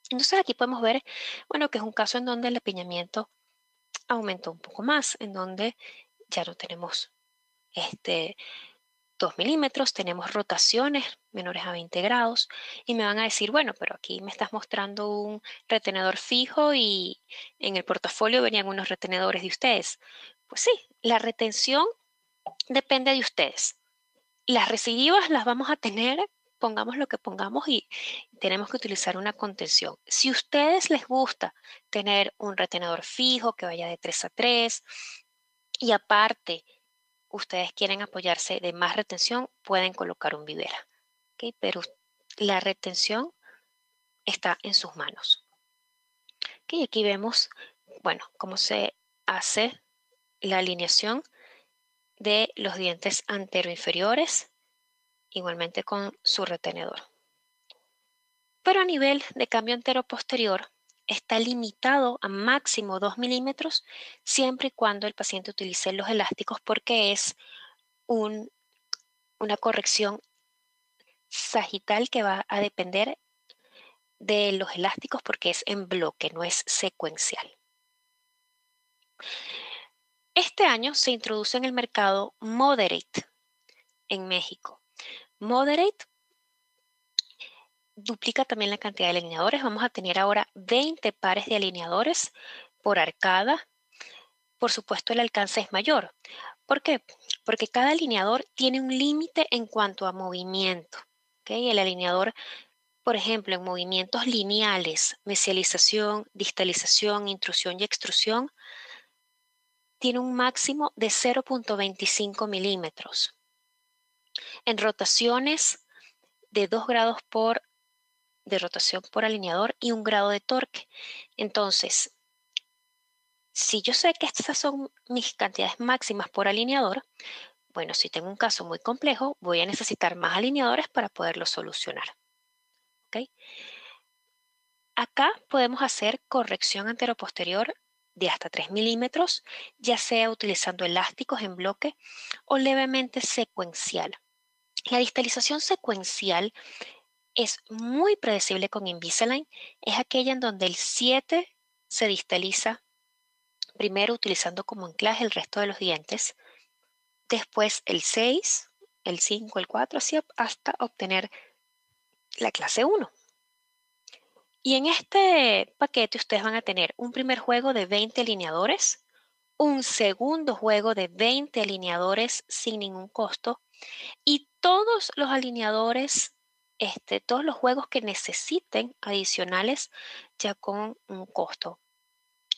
Entonces aquí podemos ver, bueno, que es un caso en donde el apiñamiento aumentó un poco más, en donde ya no tenemos este 2 milímetros, tenemos rotaciones menores a 20 grados y me van a decir, bueno, pero aquí me estás mostrando un retenedor fijo y en el portafolio venían unos retenedores de ustedes. Pues sí, la retención depende de ustedes. Las recidivas las vamos a tener, pongamos lo que pongamos y tenemos que utilizar una contención. Si a ustedes les gusta tener un retenedor fijo que vaya de 3 a 3 y aparte ustedes quieren apoyarse de más retención, pueden colocar un vivera. Pero la retención está en sus manos. ¿Okay? Aquí vemos, bueno, cómo se hace la alineación de los dientes anteroinferiores, igualmente con su retenedor. Pero a nivel de cambio antero-posterior, está limitado a máximo 2 milímetros siempre y cuando el paciente utilice los elásticos porque es una corrección sagital que va a depender de los elásticos porque es en bloque, no es secuencial. Este año se introduce en el mercado Moderate en México. Moderate duplica también la cantidad de alineadores. Vamos a tener ahora 20 pares de alineadores por arcada. Por supuesto, el alcance es mayor. ¿Por qué? Porque cada alineador tiene un límite en cuanto a movimiento. El alineador, por ejemplo, en movimientos lineales, mesialización, distalización, intrusión y extrusión, tiene un máximo de 0.25 milímetros. En rotaciones de 2 grados por de rotación por alineador y un grado de torque. Entonces, si yo sé que estas son mis cantidades máximas por alineador, bueno, si tengo un caso muy complejo, voy a necesitar más alineadores para poderlo solucionar. Acá podemos hacer corrección anteroposterior de hasta 3 milímetros, ya sea utilizando elásticos en bloque o levemente secuencial. La distalización secuencial es muy predecible con Invisalign, es aquella en donde el 7 se distaliza primero utilizando como anclaje el resto de los dientes, después el 6, el 5, el 4, así hasta obtener la clase 1. Y en este paquete ustedes van a tener un primer juego de 20 alineadores, un segundo juego de 20 alineadores sin ningún costo y todos los alineadores este, todos los juegos que necesiten adicionales ya con un costo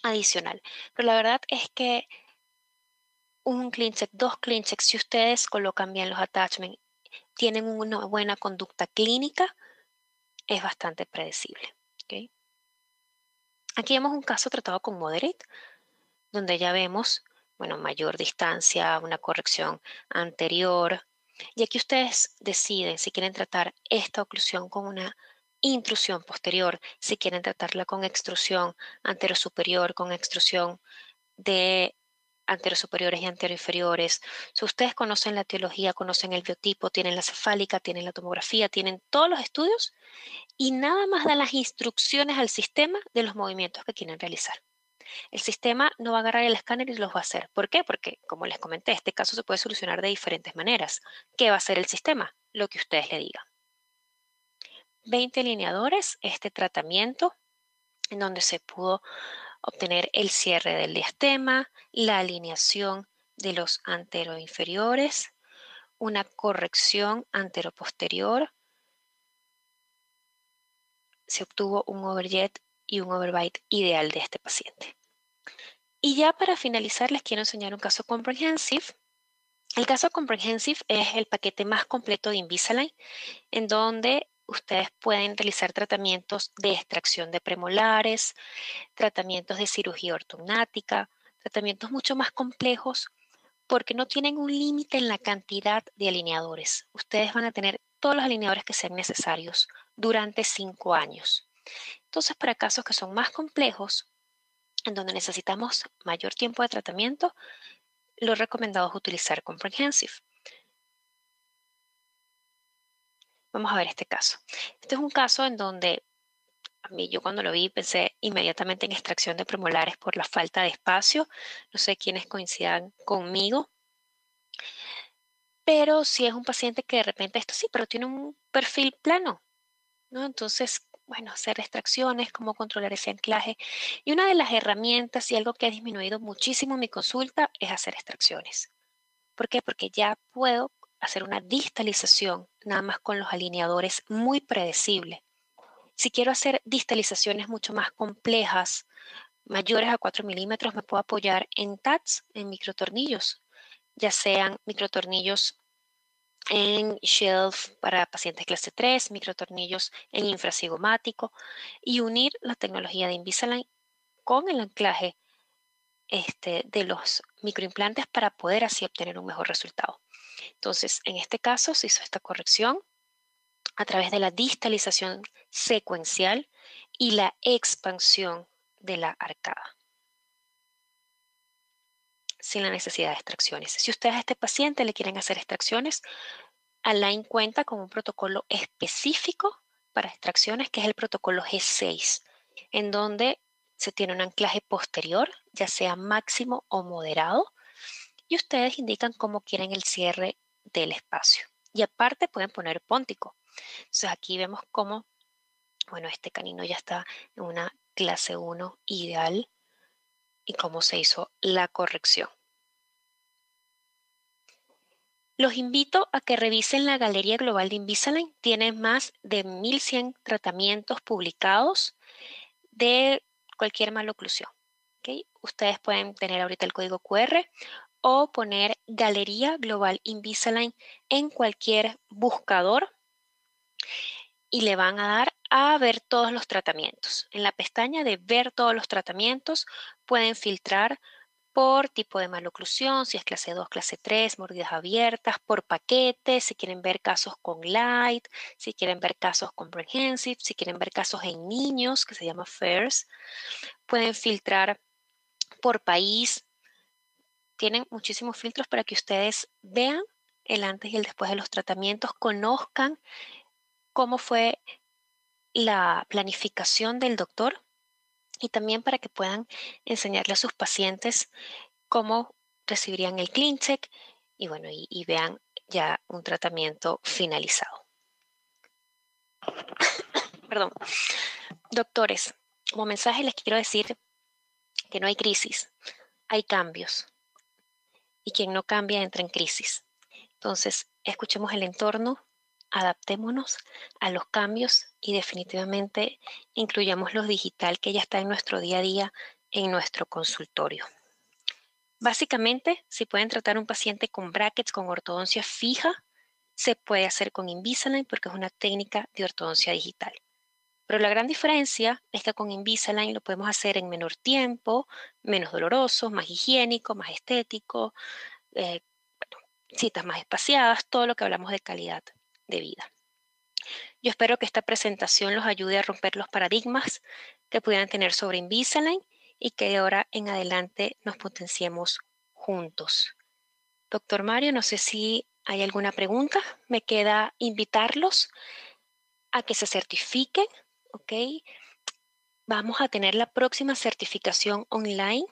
adicional. Pero la verdad es que un clean check, dos clean checks, si ustedes colocan bien los attachments, tienen una buena conducta clínica, es bastante predecible. Aquí vemos un caso tratado con moderate, donde ya vemos, bueno, mayor distancia, una corrección anterior, y aquí ustedes deciden si quieren tratar esta oclusión con una intrusión posterior, si quieren tratarla con extrusión anterosuperior, con extrusión de anterosuperiores y anteroinferiores. Si ustedes conocen la teología, conocen el biotipo, tienen la cefálica, tienen la tomografía, tienen todos los estudios y nada más dan las instrucciones al sistema de los movimientos que quieren realizar. El sistema no va a agarrar el escáner y los va a hacer. ¿Por qué? Porque, como les comenté, este caso se puede solucionar de diferentes maneras. ¿Qué va a hacer el sistema? Lo que ustedes le digan. 20 alineadores, este tratamiento, en donde se pudo obtener el cierre del diastema, la alineación de los anteroinferiores, una corrección anteroposterior, se obtuvo un overjet y un overbite ideal de este paciente. Y ya para finalizar les quiero enseñar un caso comprehensive. El caso comprehensive es el paquete más completo de Invisalign, en donde ustedes pueden realizar tratamientos de extracción de premolares, tratamientos de cirugía ortognática, tratamientos mucho más complejos porque no tienen un límite en la cantidad de alineadores. Ustedes van a tener todos los alineadores que sean necesarios durante cinco años. Entonces, para casos que son más complejos, en donde necesitamos mayor tiempo de tratamiento, lo recomendado es utilizar Comprehensive. Vamos a ver este caso. Este es un caso en donde a mí yo cuando lo vi pensé inmediatamente en extracción de premolares por la falta de espacio. No sé quiénes coincidan conmigo. Pero si es un paciente que de repente esto sí, pero tiene un perfil plano, ¿no? Entonces, bueno, hacer extracciones, cómo controlar ese anclaje. Y una de las herramientas y algo que ha disminuido muchísimo mi consulta es hacer extracciones. ¿Por qué? Porque ya puedo hacer una distalización nada más con los alineadores muy predecible. Si quiero hacer distalizaciones mucho más complejas, mayores a 4 milímetros, me puedo apoyar en TATS, en microtornillos, ya sean microtornillos en shelf para pacientes clase 3, microtornillos en infrasigomático y unir la tecnología de Invisalign con el anclaje este, de los microimplantes para poder así obtener un mejor resultado. Entonces, en este caso se hizo esta corrección a través de la distalización secuencial y la expansión de la arcada sin la necesidad de extracciones. Si ustedes a este paciente le quieren hacer extracciones, Align cuenta con un protocolo específico para extracciones que es el protocolo G6, en donde se tiene un anclaje posterior, ya sea máximo o moderado, y ustedes indican cómo quieren el cierre del espacio. Y aparte pueden poner póntico. Entonces aquí vemos cómo, bueno, este canino ya está en una clase 1 ideal y cómo se hizo la corrección. Los invito a que revisen la Galería Global de Invisalign. Tiene más de 1.100 tratamientos publicados de cualquier maloclusión. Ustedes pueden tener ahorita el código QR o poner Galería Global Invisalign en cualquier buscador y le van a dar a ver todos los tratamientos. En la pestaña de ver todos los tratamientos pueden filtrar por tipo de maloclusión, si es clase 2, clase 3, mordidas abiertas, por paquete, si quieren ver casos con light, si quieren ver casos comprehensive, si quieren ver casos en niños, que se llama FAIRS. Pueden filtrar por país. Tienen muchísimos filtros para que ustedes vean el antes y el después de los tratamientos, conozcan cómo fue la planificación del doctor y también para que puedan enseñarle a sus pacientes cómo recibirían el CleanCheck y bueno, y, vean ya un tratamiento finalizado. Perdón. Doctores, como mensaje les quiero decir que no hay crisis, hay cambios. Y quien no cambia entra en crisis. Entonces, escuchemos el entorno, adaptémonos a los cambios y definitivamente incluyamos lo digital que ya está en nuestro día a día en nuestro consultorio. Básicamente, si pueden tratar un paciente con brackets con ortodoncia fija, se puede hacer con Invisalign porque es una técnica de ortodoncia digital. Pero la gran diferencia es que con Invisalign lo podemos hacer en menor tiempo, menos doloroso, más higiénico, más estético, eh, citas más espaciadas, todo lo que hablamos de calidad de vida. Yo espero que esta presentación los ayude a romper los paradigmas que pudieran tener sobre Invisalign y que de ahora en adelante nos potenciemos juntos. Doctor Mario, no sé si hay alguna pregunta. Me queda invitarlos a que se certifiquen, ¿ok? Vamos a tener la próxima certificación online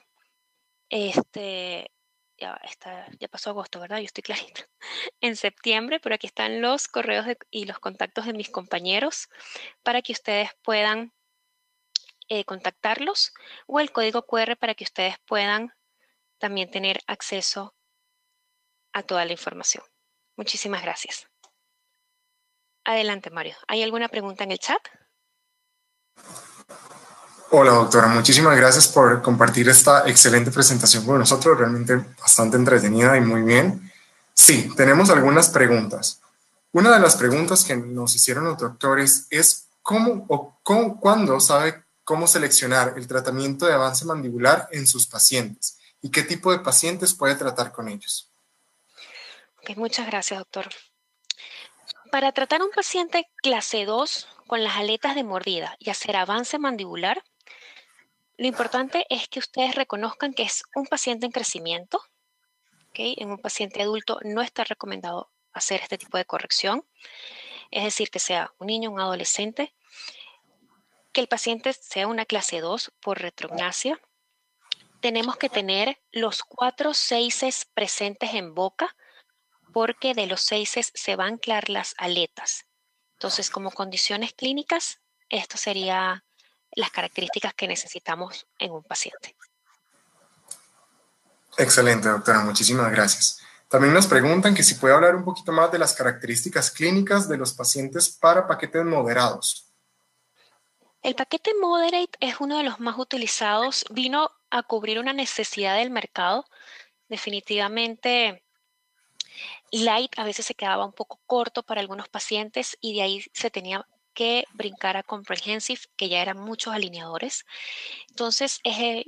este, ya, está, ya pasó agosto, ¿verdad? Yo estoy clarito. En septiembre, pero aquí están los correos y los contactos de mis compañeros para que ustedes puedan eh, contactarlos o el código QR para que ustedes puedan también tener acceso a toda la información. Muchísimas gracias. Adelante, Mario. ¿Hay alguna pregunta en el chat? Hola doctora, muchísimas gracias por compartir esta excelente presentación con nosotros, realmente bastante entretenida y muy bien. Sí, tenemos algunas preguntas. Una de las preguntas que nos hicieron los doctores es cómo o cuándo sabe cómo seleccionar el tratamiento de avance mandibular en sus pacientes y qué tipo de pacientes puede tratar con ellos. muchas gracias, doctor. Para tratar a un paciente clase 2 con las aletas de mordida y hacer avance mandibular, lo importante es que ustedes reconozcan que es un paciente en crecimiento. En un paciente adulto no está recomendado hacer este tipo de corrección. Es decir, que sea un niño, un adolescente, que el paciente sea una clase 2 por retrognasia. Tenemos que tener los cuatro seises presentes en boca porque de los seises se van a anclar las aletas. Entonces, como condiciones clínicas, esto sería las características que necesitamos en un paciente. Excelente, doctora. Muchísimas gracias. También nos preguntan que si puede hablar un poquito más de las características clínicas de los pacientes para paquetes moderados. El paquete Moderate es uno de los más utilizados. Vino a cubrir una necesidad del mercado. Definitivamente Light a veces se quedaba un poco corto para algunos pacientes y de ahí se tenía que brincar a Comprehensive, que ya eran muchos alineadores. Entonces, es eh,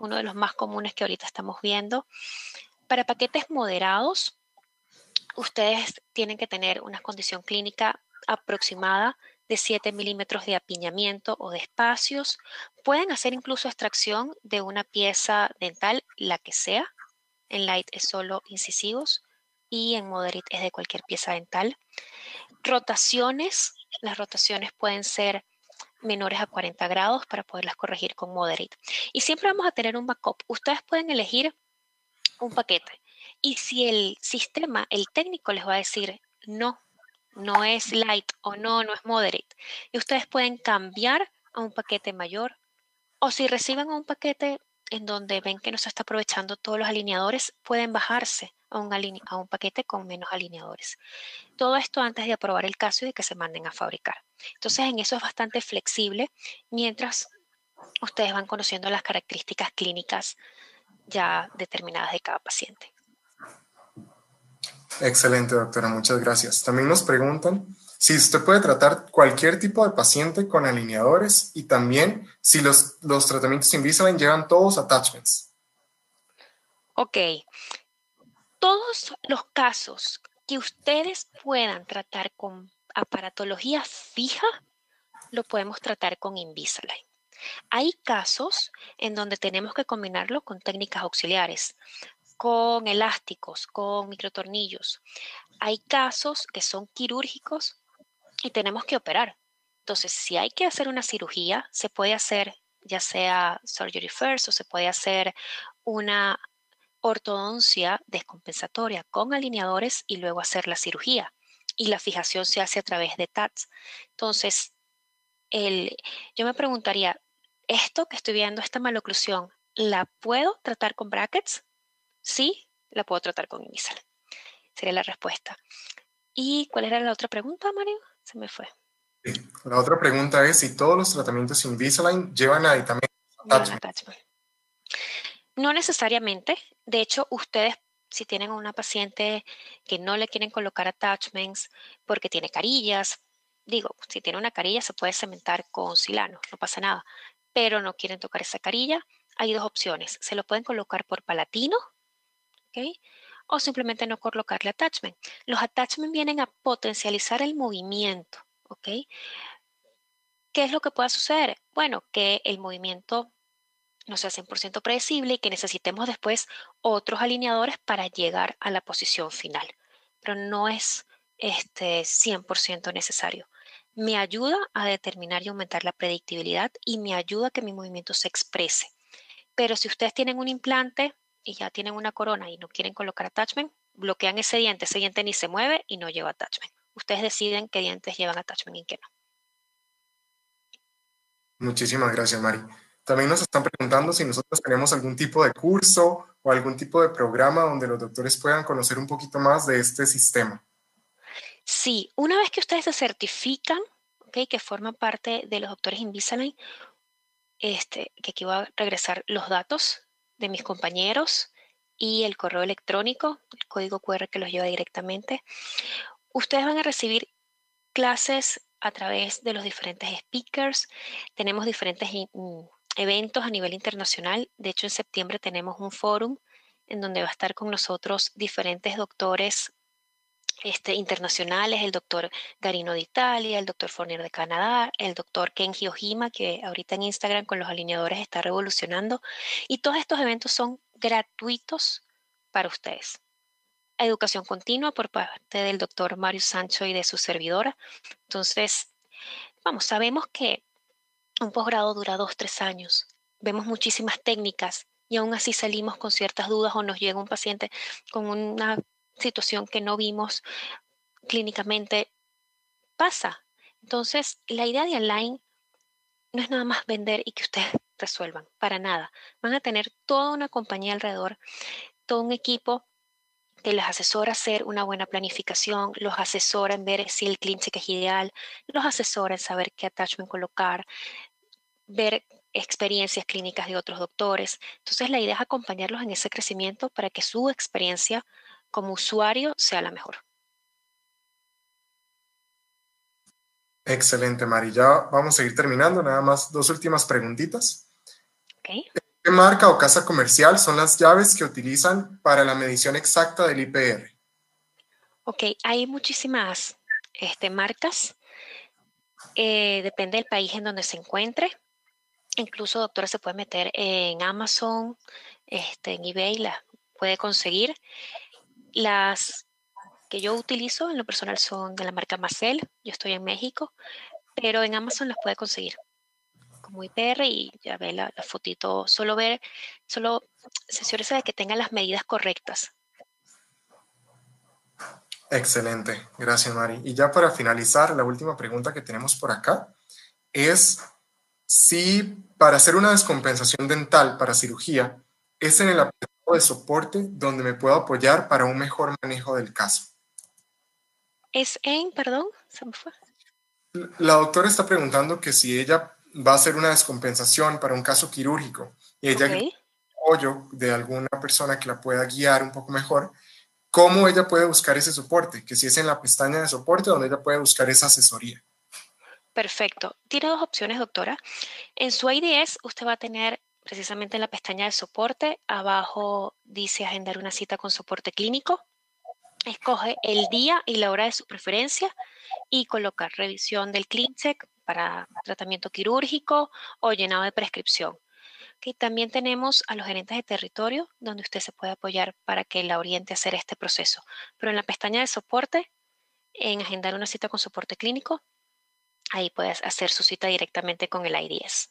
uno de los más comunes que ahorita estamos viendo. Para paquetes moderados, ustedes tienen que tener una condición clínica aproximada de 7 milímetros de apiñamiento o de espacios. Pueden hacer incluso extracción de una pieza dental, la que sea. En Light es solo incisivos y en Moderate es de cualquier pieza dental. Rotaciones, las rotaciones pueden ser menores a 40 grados para poderlas corregir con Moderate. Y siempre vamos a tener un backup. Ustedes pueden elegir un paquete. Y si el sistema, el técnico les va a decir no, no es light o no, no es moderate, y ustedes pueden cambiar a un paquete mayor. O si reciben un paquete en donde ven que no se está aprovechando todos los alineadores, pueden bajarse a un, a un paquete con menos alineadores. Todo esto antes de aprobar el caso y de que se manden a fabricar. Entonces, en eso es bastante flexible mientras ustedes van conociendo las características clínicas ya determinadas de cada paciente. Excelente, doctora, muchas gracias. También nos preguntan si usted puede tratar cualquier tipo de paciente con alineadores y también si los, los tratamientos Invisalign llevan todos attachments. Ok, todos los casos que ustedes puedan tratar con aparatología fija, lo podemos tratar con Invisalign. Hay casos en donde tenemos que combinarlo con técnicas auxiliares, con elásticos, con microtornillos. Hay casos que son quirúrgicos y tenemos que operar. Entonces, si hay que hacer una cirugía, se puede hacer ya sea surgery first o se puede hacer una ortodoncia descompensatoria con alineadores y luego hacer la cirugía. Y la fijación se hace a través de TATS. Entonces, el, yo me preguntaría, ¿esto que estoy viendo, esta maloclusión, la puedo tratar con brackets? Sí, la puedo tratar con Invisalign. Sería la respuesta. ¿Y cuál era la otra pregunta, Mario? Se me fue. La otra pregunta es si todos los tratamientos Invisalign llevan aditamentos. No necesariamente. De hecho, ustedes, si tienen una paciente que no le quieren colocar attachments porque tiene carillas, digo, si tiene una carilla se puede cementar con silano, no pasa nada, pero no quieren tocar esa carilla, hay dos opciones. Se lo pueden colocar por palatino, ¿ok? O simplemente no colocarle attachment. Los attachments vienen a potencializar el movimiento, ¿ok? ¿Qué es lo que puede suceder? Bueno, que el movimiento no sea 100% predecible y que necesitemos después otros alineadores para llegar a la posición final. Pero no es este 100% necesario. Me ayuda a determinar y aumentar la predictibilidad y me ayuda a que mi movimiento se exprese. Pero si ustedes tienen un implante y ya tienen una corona y no quieren colocar attachment, bloquean ese diente, ese diente ni se mueve y no lleva attachment. Ustedes deciden qué dientes llevan attachment y qué no. Muchísimas gracias, Mari. También nos están preguntando si nosotros tenemos algún tipo de curso o algún tipo de programa donde los doctores puedan conocer un poquito más de este sistema. Sí, una vez que ustedes se certifican, okay, que forman parte de los doctores Invisalign, este, que aquí voy a regresar los datos de mis compañeros y el correo electrónico, el código QR que los lleva directamente. Ustedes van a recibir clases a través de los diferentes speakers. Tenemos diferentes eventos a nivel internacional. De hecho, en septiembre tenemos un fórum en donde va a estar con nosotros diferentes doctores este, internacionales, el doctor Garino de Italia, el doctor Fournier de Canadá, el doctor Kenji Ojima, que ahorita en Instagram con los alineadores está revolucionando. Y todos estos eventos son gratuitos para ustedes. Educación continua por parte del doctor Mario Sancho y de su servidora. Entonces, vamos, sabemos que un posgrado dura dos, tres años. Vemos muchísimas técnicas y aún así salimos con ciertas dudas o nos llega un paciente con una situación que no vimos clínicamente, pasa. Entonces, la idea de Align no es nada más vender y que ustedes resuelvan, para nada. Van a tener toda una compañía alrededor, todo un equipo que les asesora hacer una buena planificación, los asesora en ver si el clean es ideal, los asesora en saber qué attachment colocar, ver experiencias clínicas de otros doctores. Entonces la idea es acompañarlos en ese crecimiento para que su experiencia como usuario sea la mejor. Excelente, Mari. Ya vamos a ir terminando. Nada más dos últimas preguntitas. ¿Qué marca o casa comercial son las llaves que utilizan para la medición exacta del IPR? Ok, hay muchísimas este, marcas. Eh, depende del país en donde se encuentre. Incluso, doctora, se puede meter en Amazon, este, en eBay, la puede conseguir. Las que yo utilizo en lo personal son de la marca Marcel. Yo estoy en México, pero en Amazon las puede conseguir como IPR y ya ve la, fotito. Solo ver, solo asegúrese de que tenga las medidas correctas. Excelente, gracias Mari. Y ya para finalizar, la última pregunta que tenemos por acá es si para hacer una descompensación dental para cirugía es en el apartado de soporte donde me puedo apoyar para un mejor manejo del caso. Es en, perdón, se me fue. La doctora está preguntando que si ella va a hacer una descompensación para un caso quirúrgico y ella okay. apoyo de alguna persona que la pueda guiar un poco mejor, ¿cómo ella puede buscar ese soporte? Que si es en la pestaña de soporte donde ella puede buscar esa asesoría. Perfecto. Tiene dos opciones, doctora. En su IDS usted va a tener precisamente en la pestaña de soporte, abajo dice agendar una cita con soporte clínico. Escoge el día y la hora de su preferencia y colocar revisión del CleanCheck para tratamiento quirúrgico o llenado de prescripción. también tenemos a los gerentes de territorio donde usted se puede apoyar para que la oriente a hacer este proceso. Pero en la pestaña de soporte, en agendar una cita con soporte clínico, ahí puedes hacer su cita directamente con el IDS.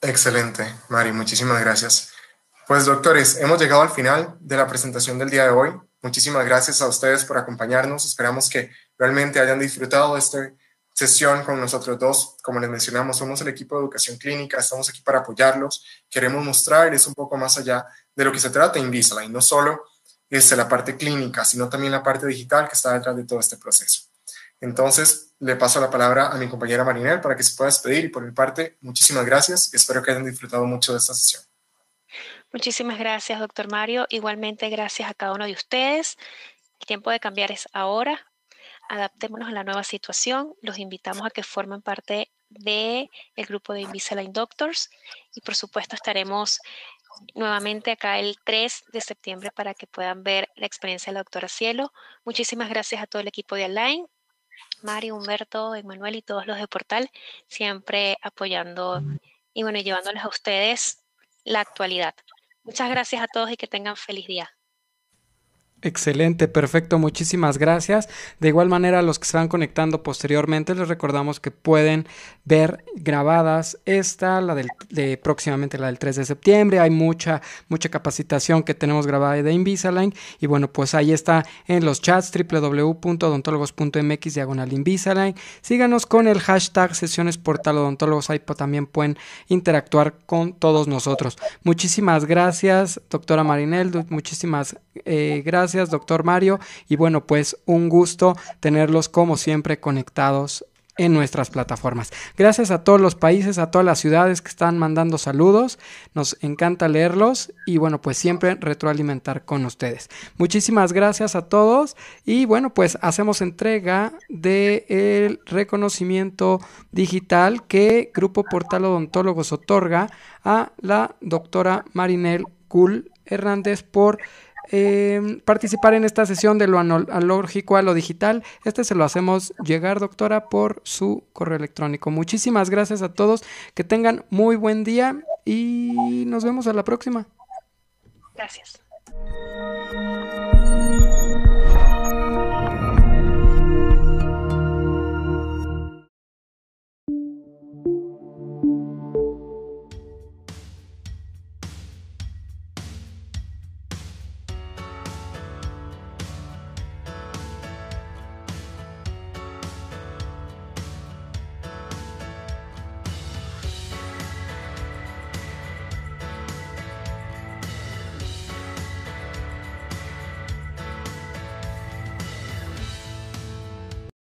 Excelente, Mari, muchísimas gracias. Pues doctores, hemos llegado al final de la presentación del día de hoy. Muchísimas gracias a ustedes por acompañarnos. Esperamos que realmente hayan disfrutado de esta sesión con nosotros dos. Como les mencionamos, somos el equipo de educación clínica, estamos aquí para apoyarlos. Queremos mostrarles un poco más allá de lo que se trata Invisalign, no solo es la parte clínica, sino también la parte digital que está detrás de todo este proceso. Entonces, le paso la palabra a mi compañera Marinel para que se pueda despedir y por mi parte, muchísimas gracias y espero que hayan disfrutado mucho de esta sesión. Muchísimas gracias, doctor Mario. Igualmente, gracias a cada uno de ustedes. El tiempo de cambiar es ahora. Adaptémonos a la nueva situación. Los invitamos a que formen parte del el grupo de Invisalign Doctors y por supuesto estaremos nuevamente acá el 3 de septiembre para que puedan ver la experiencia de la doctora Cielo. Muchísimas gracias a todo el equipo de Align Mario, Humberto, Emanuel y todos los de Portal, siempre apoyando y bueno, llevándoles a ustedes la actualidad. Muchas gracias a todos y que tengan feliz día. Excelente, perfecto, muchísimas gracias. De igual manera, a los que se van conectando posteriormente, les recordamos que pueden ver grabadas esta, la del, de próximamente la del 3 de septiembre. Hay mucha, mucha capacitación que tenemos grabada de Invisalign. Y bueno, pues ahí está en los chats www.odontólogos.mx diagonal Invisalign. Síganos con el hashtag sesiones portal odontólogos. Ahí también pueden interactuar con todos nosotros. Muchísimas gracias, doctora Marinel. Muchísimas eh, gracias doctor Mario. Y bueno, pues un gusto tenerlos como siempre conectados en nuestras plataformas. Gracias a todos los países, a todas las ciudades que están mandando saludos. Nos encanta leerlos y bueno, pues siempre retroalimentar con ustedes. Muchísimas gracias a todos y bueno, pues hacemos entrega del reconocimiento digital que Grupo Portal Odontólogos otorga a la doctora Marinel Gul Hernández por eh, participar en esta sesión de lo analógico a lo digital. Este se lo hacemos llegar, doctora, por su correo electrónico. Muchísimas gracias a todos. Que tengan muy buen día y nos vemos a la próxima. Gracias.